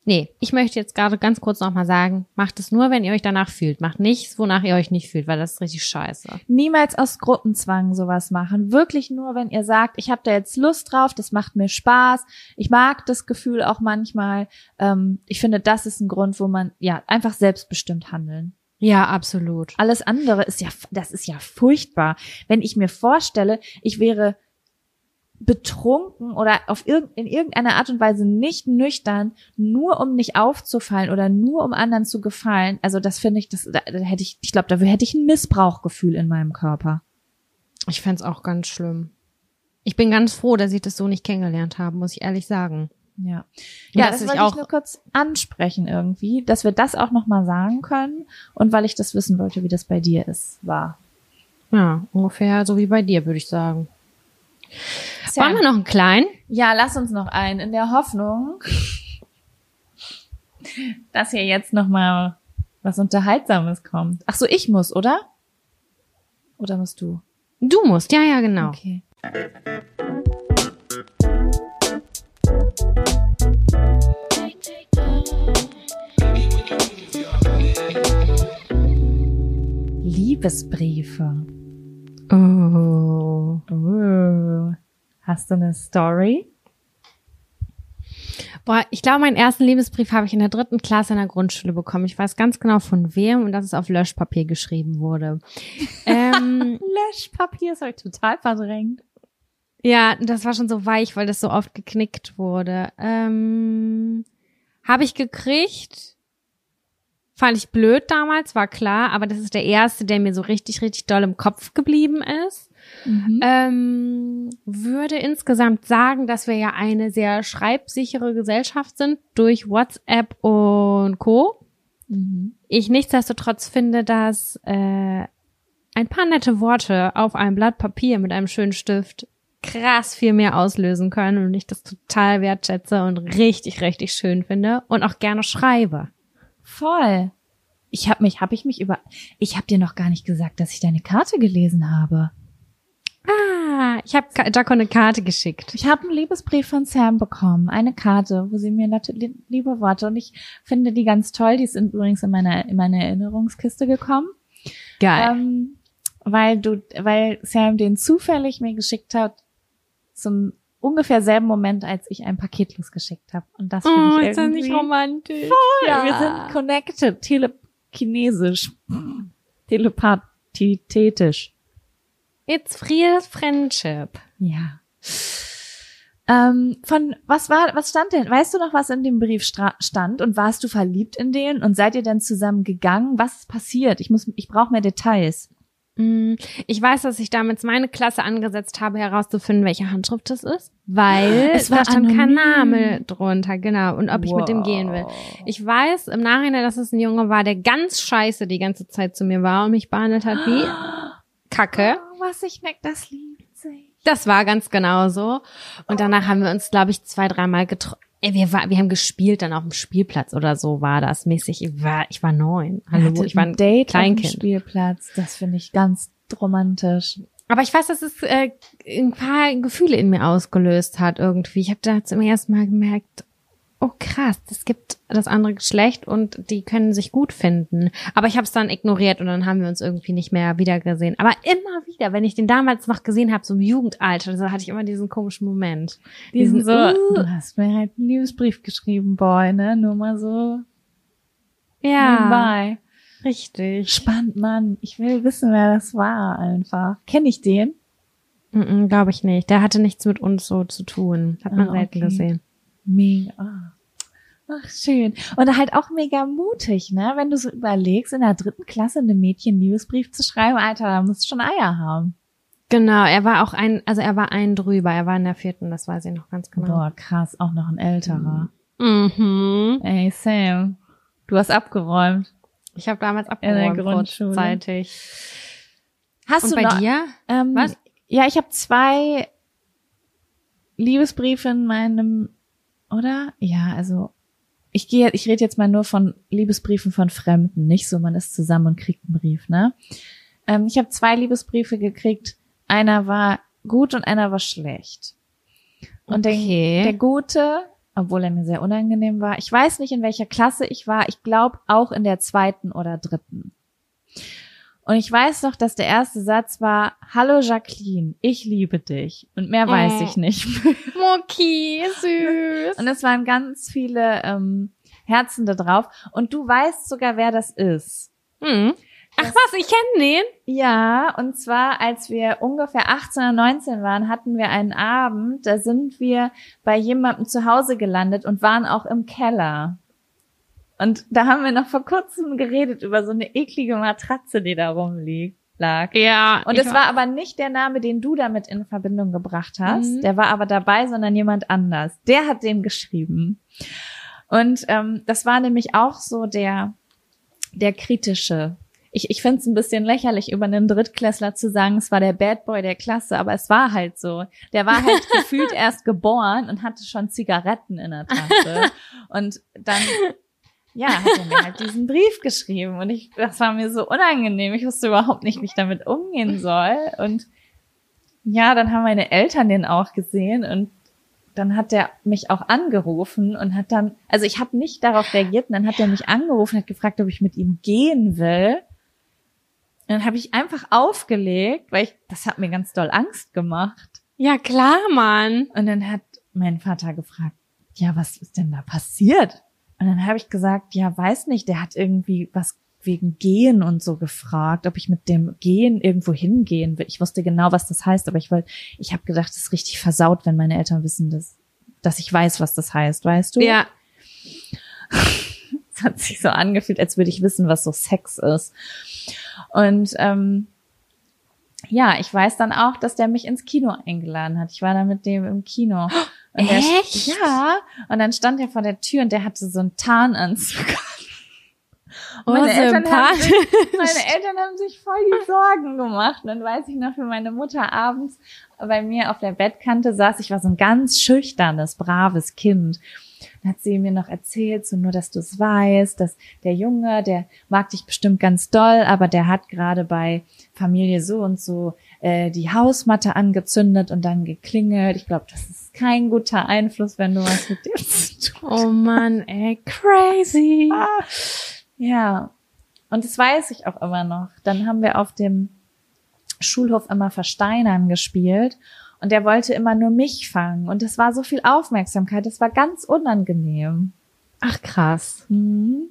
nee, ich möchte jetzt gerade ganz kurz nochmal sagen, macht es nur, wenn ihr euch danach fühlt. Macht nichts, wonach ihr euch nicht fühlt, weil das ist richtig scheiße. Niemals aus Gruppenzwang sowas machen. Wirklich nur, wenn ihr sagt, ich habe da jetzt Lust drauf, das macht mir Spaß. Ich mag das Gefühl auch manchmal. Ähm, ich finde, das ist ein Grund, wo man ja einfach selbstbestimmt handeln. Ja, absolut. Alles andere ist ja, das ist ja furchtbar. Wenn ich mir vorstelle, ich wäre betrunken oder auf irgend, in irgendeiner Art und Weise nicht nüchtern, nur um nicht aufzufallen oder nur um anderen zu gefallen. Also das finde ich, das, da, da hätte ich, ich glaube, da hätte ich ein Missbrauchgefühl in meinem Körper. Ich fänd's auch ganz schlimm. Ich bin ganz froh, dass ich das so nicht kennengelernt habe, muss ich ehrlich sagen. Ja, ja, das ich wollte auch- ich nur kurz ansprechen irgendwie, dass wir das auch noch mal sagen können und weil ich das wissen wollte, wie das bei dir ist, war. Ja, ungefähr so wie bei dir, würde ich sagen. Tja. Wollen wir noch einen kleinen? Ja, lass uns noch einen in der Hoffnung, dass hier jetzt noch mal was Unterhaltsames kommt. Ach so, ich muss, oder? Oder musst du? Du musst, ja, ja, genau. Okay. Liebesbriefe. Oh. Oh. Hast du eine Story? Boah, ich glaube, meinen ersten Liebesbrief habe ich in der dritten Klasse in der Grundschule bekommen. Ich weiß ganz genau von wem und dass es auf Löschpapier geschrieben wurde. (laughs) ähm, Löschpapier ist euch total verdrängt. ja, das war schon so weich, weil das so oft geknickt wurde. Ähm, habe ich gekriegt Fand ich blöd damals, war klar, aber das ist der erste, der mir so richtig, richtig doll im Kopf geblieben ist. Mhm. Ähm, würde insgesamt sagen, dass wir ja eine sehr schreibsichere Gesellschaft sind durch WhatsApp und Co. Mhm. Ich nichtsdestotrotz finde, dass äh, ein paar nette Worte auf einem Blatt Papier mit einem schönen Stift krass viel mehr auslösen können und ich das total wertschätze und richtig, richtig schön finde und auch gerne schreibe. Voll. Ich habe mich, habe ich mich über, ich habe dir noch gar nicht gesagt, dass ich deine Karte gelesen habe. Ah, ich habe Jaco eine Karte geschickt. Ich habe einen Liebesbrief von Sam bekommen, eine Karte, wo sie mir natürlich liebe Worte und ich finde die ganz toll. Die sind übrigens in meine in meine Erinnerungskiste gekommen, Geil. ähm, weil du, weil Sam den zufällig mir geschickt hat zum ungefähr selben Moment, als ich ein Paket losgeschickt habe. Und das finde oh, ich ist das irgendwie. nicht romantisch? Ja. Wir sind connected, telekinesisch, telepathetisch. It's real friendship. Ja. Ähm, von was war, was stand denn? Weißt du noch, was in dem Brief stand? Und warst du verliebt in den? Und seid ihr denn zusammen gegangen? Was ist passiert? Ich muss, ich brauche mehr Details. Mm, Ich weiß, dass ich damals meine Klasse angesetzt habe, herauszufinden, welche Handschrift es ist, weil (gasps) Es war da stand kein. Name drunter, genau, und ob ich mit dem gehen will. Ich weiß im Nachhinein, dass es ein Junge war, der ganz scheiße die ganze Zeit zu mir war und mich behandelt hat wie (gasps) Kacke. Oh, was ich merke, das liebt sich. Das war ganz genau so. Und danach haben wir uns, glaube ich, zwei, dreimal getroffen. Wir, war, wir haben gespielt dann auf dem Spielplatz oder so war das mäßig. Ich war, ich war neun. Hallo, ich war ein Date auf dem Kleinkind. Spielplatz. Das finde ich ganz romantisch. Aber ich weiß, dass es äh, ein paar Gefühle in mir ausgelöst hat irgendwie. Ich habe da zum ersten Mal gemerkt, oh krass, es gibt das andere Geschlecht und die können sich gut finden. Aber ich habe es dann ignoriert und dann haben wir uns irgendwie nicht mehr wiedergesehen. Aber immer wieder, wenn ich den damals noch gesehen habe, so im Jugendalter, so hatte ich immer diesen komischen Moment. Diesen Diesen, so, uh, du hast mir halt einen Liebesbrief geschrieben, Boy, ne? Nur mal so ja, nebenbei. richtig. Spannend, Mann. Ich will wissen, wer das war einfach. Kenne ich den? Mm Glaube ich nicht. Der hatte nichts mit uns so zu tun. Hat man Ah, selten okay. gesehen. Mega. Ach, schön. Und halt auch mega mutig, ne? Wenn du so überlegst, in der dritten Klasse einem Mädchen einen Liebesbrief zu schreiben, Alter, da musst du schon Eier haben. Genau, er war auch ein, also er war ein drüber, er war in der vierten, das weiß ich noch ganz genau. Boah, krass, auch noch ein älterer. Mhm. Ey, Sam, du hast abgeräumt. Ich habe damals In der abgeräumt Grundschule. kurzzeitig. Hast Und du bei noch, dir? Ähm, Was? Ja, ich habe zwei Liebesbriefe in meinem, oder? Ja, also ich gehe, ich rede jetzt mal nur von Liebesbriefen von Fremden, nicht so, man ist zusammen und kriegt einen Brief, ne? Ähm, ich habe zwei Liebesbriefe gekriegt. Einer war gut und einer war schlecht. Und Okay. der, der gute, obwohl er mir sehr unangenehm war, ich weiß nicht, in welcher Klasse ich war, ich glaube auch in der zweiten oder dritten. Und ich weiß noch, dass der erste Satz war, Hallo Jacqueline, ich liebe dich. Und mehr weiß Oh. ich nicht. (laughs) Moki, süß. Und es waren ganz viele ähm, Herzen da drauf. Und du weißt sogar, wer das ist. Hm. Ach was, ich kenne den. Ja, und zwar, als wir ungefähr 18 oder 19 waren, hatten wir einen Abend, da sind wir bei jemandem zu Hause gelandet und waren auch im Keller. Und da haben wir noch vor kurzem geredet über so eine eklige Matratze, die da rumliegt, lag. Ja. Und es war aber nicht der Name, den du damit in Verbindung gebracht hast. Mhm. Der war aber dabei, sondern jemand anders. Der hat den geschrieben. Und ähm, das war nämlich auch so der, der kritische. Ich, ich finde es ein bisschen lächerlich, über einen Drittklässler zu sagen, es war der Bad Boy der Klasse, aber es war halt so. Der war halt (laughs) gefühlt erst geboren und hatte schon Zigaretten in der Tasche. Und dann ja, hat er mir halt diesen Brief geschrieben und ich, das war mir so unangenehm. Ich wusste überhaupt nicht, wie ich damit umgehen soll. Und ja, dann haben meine Eltern den auch gesehen und dann hat er mich auch angerufen und hat dann, also ich habe nicht darauf reagiert und dann hat er mich angerufen, hat gefragt, ob ich mit ihm gehen will. Und dann habe ich einfach aufgelegt, weil ich, das hat mir ganz doll Angst gemacht. ja klar, Mann. Und dann hat mein Vater gefragt, ja, was ist denn da passiert? Und dann habe ich gesagt, ja, weiß nicht, der hat irgendwie was wegen Gehen und so gefragt, ob ich mit dem Gehen irgendwo hingehen will. Ich wusste genau, was das heißt, aber ich wollte, ich habe gedacht, das ist richtig versaut, wenn meine Eltern wissen, dass, dass ich weiß, was das heißt, weißt du? Ja. (laughs) Es hat sich so angefühlt, als würde ich wissen, was so Sex ist. Und ähm, ja, ich weiß dann auch, dass der mich ins Kino eingeladen hat. Ich war da mit dem im Kino. (gasps) Und der- Echt? ja. Und dann stand er vor der Tür und der hatte so einen Tarnanzug. Oh, Meine Eltern haben sich, meine Eltern haben sich voll die Sorgen gemacht. Und dann weiß ich noch, wie meine Mutter abends bei mir auf der Bettkante saß. Ich war so ein ganz schüchternes, braves Kind. Dann hat sie mir noch erzählt, so nur, dass du es weißt, dass der Junge, der mag dich bestimmt ganz doll, aber der hat gerade bei Familie so und so äh, die Hausmatte angezündet und dann geklingelt. Ich glaube, das ist kein guter Einfluss, wenn du was mit dem zu tun Oh Mann, ey, crazy. Ja, und das weiß ich auch immer noch. Dann haben wir auf dem Schulhof immer Versteinern gespielt und der wollte immer nur mich fangen und es war so viel Aufmerksamkeit, das war ganz unangenehm. Ach krass. Mhm.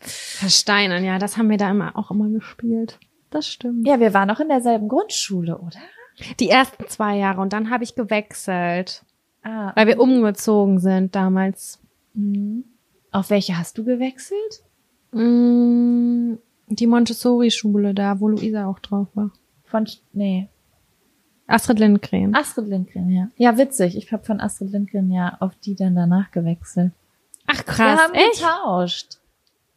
Versteinern, ja, das haben wir da immer auch immer gespielt. Das stimmt. Ja, wir waren noch in derselben Grundschule, oder? Die ersten zwei Jahre und dann habe ich gewechselt, Ah, weil wir umgezogen sind damals. mhm. Auf welche hast du gewechselt? Mm, Die Montessori-Schule da, wo Luisa auch drauf war. Von, nee, Astrid Lindgren. Astrid Lindgren, ja. Ja, witzig. Ich habe von Astrid Lindgren ja auf die dann danach gewechselt. Ach wir krass, haben echt? getauscht.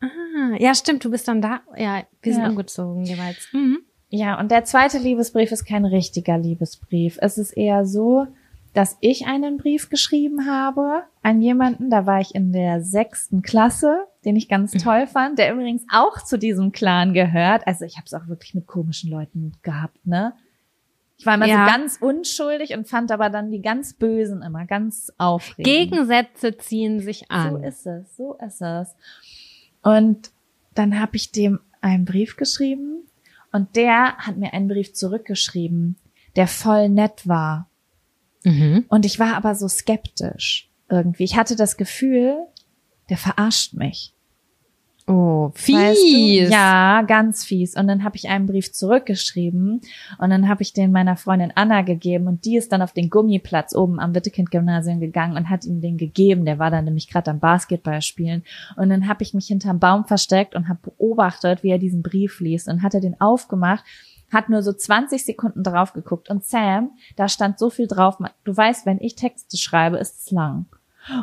Ah, ja, stimmt, du bist dann da. Ja, wir sind Ja. umgezogen jeweils. Mhm. Ja, und der zweite Liebesbrief ist kein richtiger Liebesbrief. Es ist eher so, dass ich einen Brief geschrieben habe an jemanden, da war ich in der sechsten Klasse, den ich ganz toll fand, der übrigens auch zu diesem Clan gehört. Also ich habe es auch wirklich mit komischen Leuten gehabt, ne? Ich war immer Ja. so ganz unschuldig und fand aber dann die ganz Bösen immer ganz aufregend. Gegensätze ziehen sich So an. ist es, so ist es. Und dann habe ich dem einen Brief geschrieben und der hat mir einen Brief zurückgeschrieben, der voll nett war. Mhm. Und ich war aber so skeptisch irgendwie. Ich hatte das Gefühl, der verarscht mich. Oh, fies. Weißt du? Ja, ganz fies. Und dann habe ich einen Brief zurückgeschrieben und dann habe ich den meiner Freundin Anna gegeben und die ist dann auf den Gummiplatz oben am Wittekind-Gymnasium gegangen und hat ihm den gegeben. Der war dann nämlich gerade am Basketball spielen. Und dann habe ich mich hinterm Baum versteckt und habe beobachtet, wie er diesen Brief liest und hat er den aufgemacht hat nur so 20 Sekunden drauf geguckt und Sam, da stand so viel drauf. Du weißt, wenn ich Texte schreibe, ist es lang.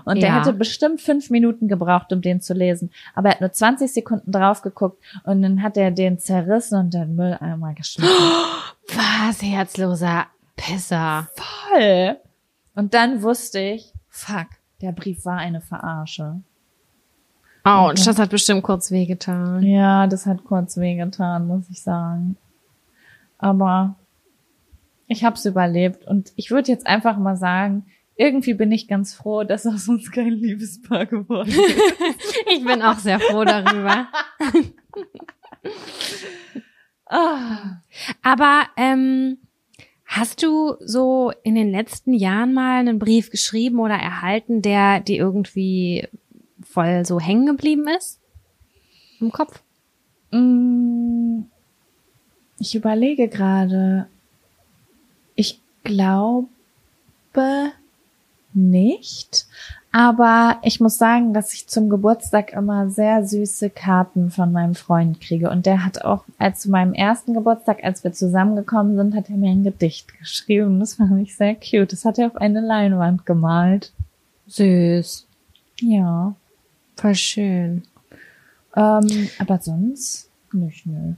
Und der Ja. hätte bestimmt fünf Minuten gebraucht, um den zu lesen. Aber er hat nur 20 Sekunden drauf geguckt und dann hat er den zerrissen und den Mülleimer geschmissen. (gasps) Was, herzloser Pisser. Voll! Und dann wusste ich, fuck, der Brief war eine Verarsche. Autsch, das hat bestimmt kurz wehgetan. Ja, das hat kurz wehgetan, muss ich sagen. Aber ich hab's überlebt und ich würde jetzt einfach mal sagen, irgendwie bin ich ganz froh, dass aus uns kein Liebespaar geworden ist. (laughs) Ich bin auch sehr froh darüber. (laughs) Ah. Aber ähm, hast du so in den letzten Jahren mal einen Brief geschrieben oder erhalten, der dir irgendwie voll so hängen geblieben ist? Im Kopf? Mm, Ich überlege gerade. Ich glaube nicht. Aber ich muss sagen, dass ich zum Geburtstag immer sehr süße Karten von meinem Freund kriege. Und der hat auch, als zu meinem ersten Geburtstag, als wir zusammengekommen sind, hat er mir ein Gedicht geschrieben. Das fand ich sehr cute. Das hat er auf eine Leinwand gemalt. Süß. Ja. Voll schön. Ähm, aber sonst nicht, nö.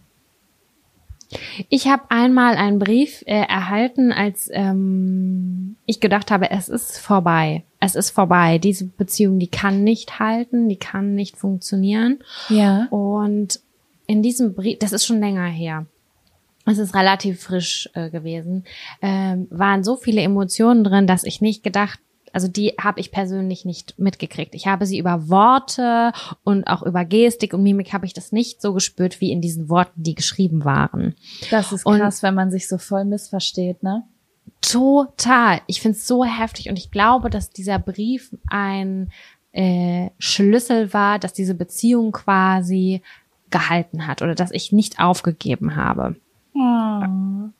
Ich habe einmal einen Brief äh, erhalten, als ähm, ich gedacht habe, es ist vorbei. Es ist vorbei. Diese Beziehung, die kann nicht halten, die kann nicht funktionieren. Ja. Und in diesem Brief, das ist schon länger her, es ist relativ frisch äh, gewesen, ähm, waren so viele Emotionen drin, dass ich nicht gedacht, also die habe ich persönlich nicht mitgekriegt. Ich habe sie über Worte und auch über Gestik und Mimik habe ich das nicht so gespürt wie in diesen Worten, die geschrieben waren. Das ist Und- krass, wenn man sich so voll missversteht, ne? Total. Ich finde es so heftig und ich glaube, dass dieser Brief ein äh, Schlüssel war, dass diese Beziehung quasi gehalten hat oder dass ich nicht aufgegeben habe. Und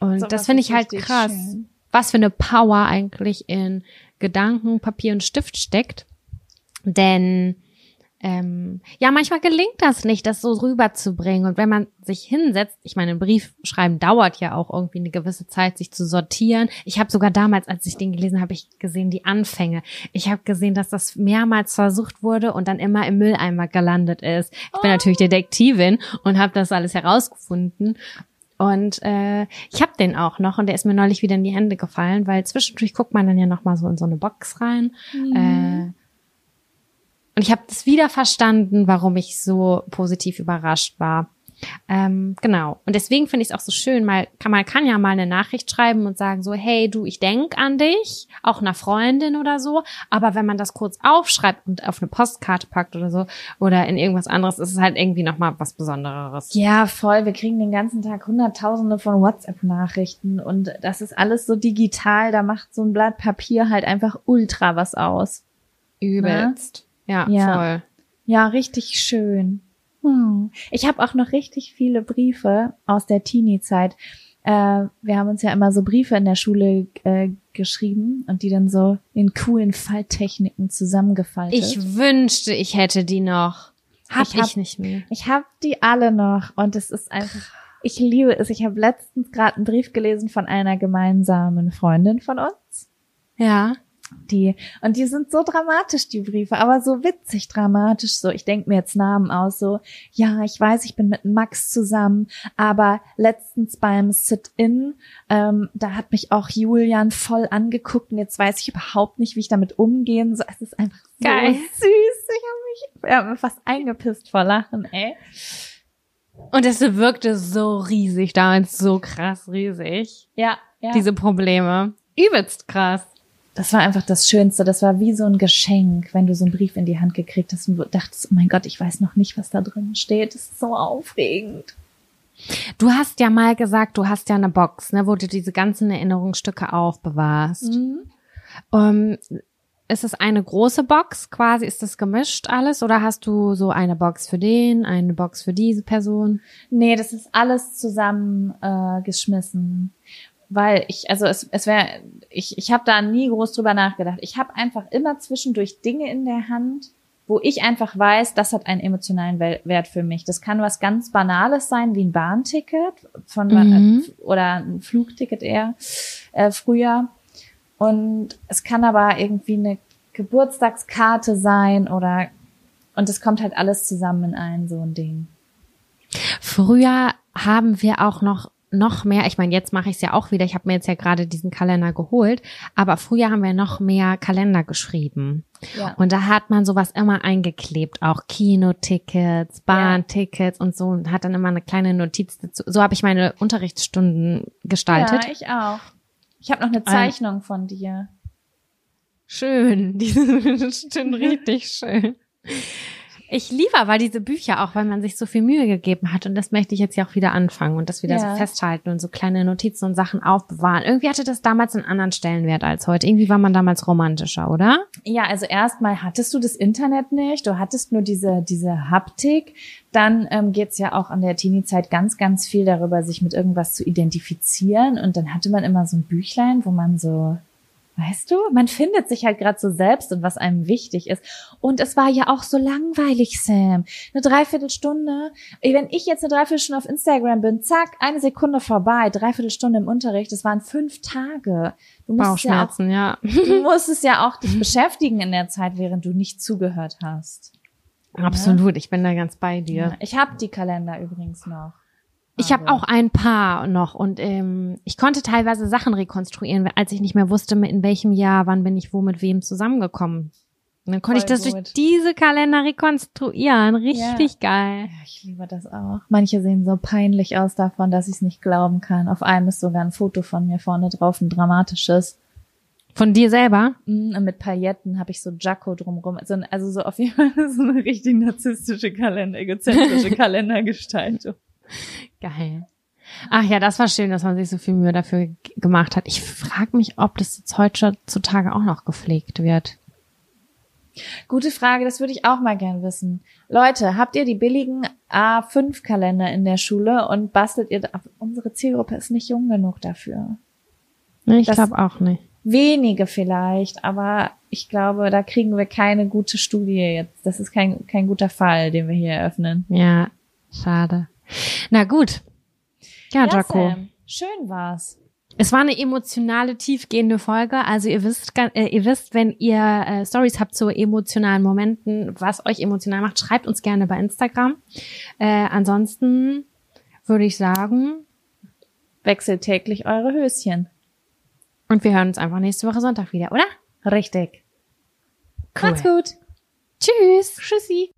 Sowas das finde ich halt krass, schön. Was für eine Power eigentlich in Gedanken, Papier und Stift steckt. Denn ähm, ja, manchmal gelingt das nicht, das so rüberzubringen. Und wenn man sich hinsetzt, ich meine, ein Brief schreiben dauert ja auch irgendwie eine gewisse Zeit, sich zu sortieren. Ich habe sogar damals, als ich den gelesen habe, ich gesehen die Anfänge. Ich habe gesehen, dass das mehrmals versucht wurde und dann immer im Mülleimer gelandet ist. Ich bin natürlich Detektivin und habe das alles herausgefunden. Und äh, ich habe den auch noch und der ist mir neulich wieder in die Hände gefallen, weil zwischendurch guckt man dann ja noch mal so in so eine Box rein. Äh, und ich habe das wieder verstanden, warum ich so positiv überrascht war. Ähm, genau. Und deswegen finde ich es auch so schön, mal kann man kann ja mal eine Nachricht schreiben und sagen so, hey du, ich denk an dich, auch einer Freundin oder so. Aber wenn man das kurz aufschreibt und auf eine Postkarte packt oder so oder in irgendwas anderes, ist es halt irgendwie noch mal was Besonderes. Ja, voll. Wir kriegen den ganzen Tag hunderttausende von WhatsApp-Nachrichten und das ist alles so digital. Da macht so ein Blatt Papier halt einfach ultra was aus. Übelst. Ja, Ja. voll. Ja, richtig schön. Hm. Ich habe auch noch richtig viele Briefe aus der Teenie-Zeit. Äh, wir haben uns ja immer so Briefe in der Schule äh, geschrieben und die dann so in coolen Falttechniken zusammengefaltet. Ich wünschte, ich hätte die noch. Hab Ich ich, hab- nicht mehr. Ich habe die alle noch und es ist einfach, ich liebe es. Ich habe letztens gerade einen Brief gelesen von einer gemeinsamen Freundin von uns. Ja. Die, und die sind so dramatisch, die Briefe, aber so witzig dramatisch. So, ich denke mir jetzt Namen aus, so, ja, ich weiß, ich bin mit Max zusammen, aber letztens beim Sit-In, ähm, da hat mich auch Julian voll angeguckt und jetzt weiß ich überhaupt nicht, wie ich damit umgehen soll. Es ist einfach so Geil. süß. Ich habe mich, mich fast eingepisst vor Lachen, ey. Und es wirkte so riesig damals, so krass riesig. Ja, ja. Diese Probleme. Übelst krass. Das war einfach das Schönste. Das war wie so ein Geschenk, wenn du so einen Brief in die Hand gekriegt hast und du dachtest, oh mein Gott, ich weiß noch nicht, was da drin steht. Das ist so aufregend. Du hast ja mal gesagt, du hast ja eine Box, ne, wo du diese ganzen Erinnerungsstücke aufbewahrst. Ähm, ist es eine große Box quasi? Ist das gemischt alles? Oder hast du so eine Box für den, eine Box für diese Person? Nee, das ist alles zusammen äh, geschmissen. Weil ich, also es, es wäre, ich, ich habe da nie groß drüber nachgedacht. Ich habe einfach immer zwischendurch Dinge in der Hand, wo ich einfach weiß, das hat einen emotionalen Wert für mich. Das kann was ganz Banales sein, wie ein Bahnticket von Mhm. äh, oder ein Flugticket eher äh, früher. Und es kann aber irgendwie eine Geburtstagskarte sein oder und es kommt halt alles zusammen in ein so ein Ding. Früher haben wir auch noch noch mehr, ich meine, jetzt mache ich es ja auch wieder, ich habe mir jetzt ja gerade diesen Kalender geholt, aber früher haben wir noch mehr Kalender geschrieben. Ja. Und da hat man sowas immer eingeklebt, auch Kinotickets, Bahntickets und so und hat dann immer eine kleine Notiz dazu. So habe ich meine Unterrichtsstunden gestaltet. Ja, ich auch. Ich habe noch eine Zeichnung von dir. Schön, (laughs) diese stimmt richtig schön. Ich liebe aber diese Bücher auch, weil man sich so viel Mühe gegeben hat und das möchte ich jetzt ja auch wieder anfangen und das wieder Ja. so festhalten und so kleine Notizen und Sachen aufbewahren. Irgendwie hatte das damals einen anderen Stellenwert als heute. Irgendwie war man damals romantischer, oder? Ja, also erstmal hattest du das Internet nicht, du hattest nur diese, diese Haptik. Dann ähm, geht's ja auch an der Teenie-Zeit ganz, ganz viel darüber, sich mit irgendwas zu identifizieren. Und dann hatte man immer so ein Büchlein, wo man so, weißt du, man findet sich halt gerade so selbst und was einem wichtig ist. Und es war ja auch so langweilig, Sam. Eine Dreiviertelstunde. Wenn ich jetzt eine Dreiviertelstunde auf Instagram bin, zack, eine Sekunde vorbei, Dreiviertelstunde im Unterricht, das waren fünf Tage. Du musst ja auch Bauchschmerzen, ja. Du (laughs) musstest ja auch dich beschäftigen in der Zeit, während du nicht zugehört hast. Absolut, ich bin da ganz bei dir. Ich habe die Kalender übrigens noch. Ich habe auch ein paar noch und ähm, ich konnte teilweise Sachen rekonstruieren, als ich nicht mehr wusste, in welchem Jahr, wann bin ich wo mit wem zusammengekommen. Und dann konnte Voll ich das durch gut. diese Kalender rekonstruieren. Richtig geil. Ja, ich liebe das auch. Manche sehen so peinlich aus davon, dass ich es nicht glauben kann. Auf einem ist sogar ein Foto von mir vorne drauf, ein dramatisches. Von dir selber? Mm, Und mit Pailletten habe ich so Jacko drumrum. Also, also so auf jeden Fall (laughs) so eine richtig narzisstische Kalender, egozentrische (laughs) Kalendergestaltung. (laughs) Geil. Ach ja, das war schön, dass man sich so viel Mühe dafür gemacht hat. Ich frage mich, ob das jetzt heutzutage auch noch gepflegt wird. Gute Frage, das würde ich auch mal gern wissen. Leute, habt ihr die billigen A5-Kalender in der Schule und bastelt ihr, da- unsere Zielgruppe ist nicht jung genug dafür. Ich glaube auch nicht. Wenige vielleicht, aber ich glaube, da kriegen wir keine gute Studie jetzt. Das ist kein, kein guter Fall, den wir hier eröffnen. Ja, schade. Na gut. Ja, Jaco. Sam, schön war's. Es war eine emotionale, tiefgehende Folge. Also ihr wisst, äh, ihr wisst, wenn ihr äh, Stories habt zu emotionalen Momenten, was euch emotional macht, schreibt uns gerne bei Instagram. Äh, ansonsten würde ich sagen, Wechselt täglich eure Höschen. und wir hören uns einfach nächste Woche Sonntag wieder, oder? Richtig. Cool. Macht's gut. Tschüss. Tschüssi.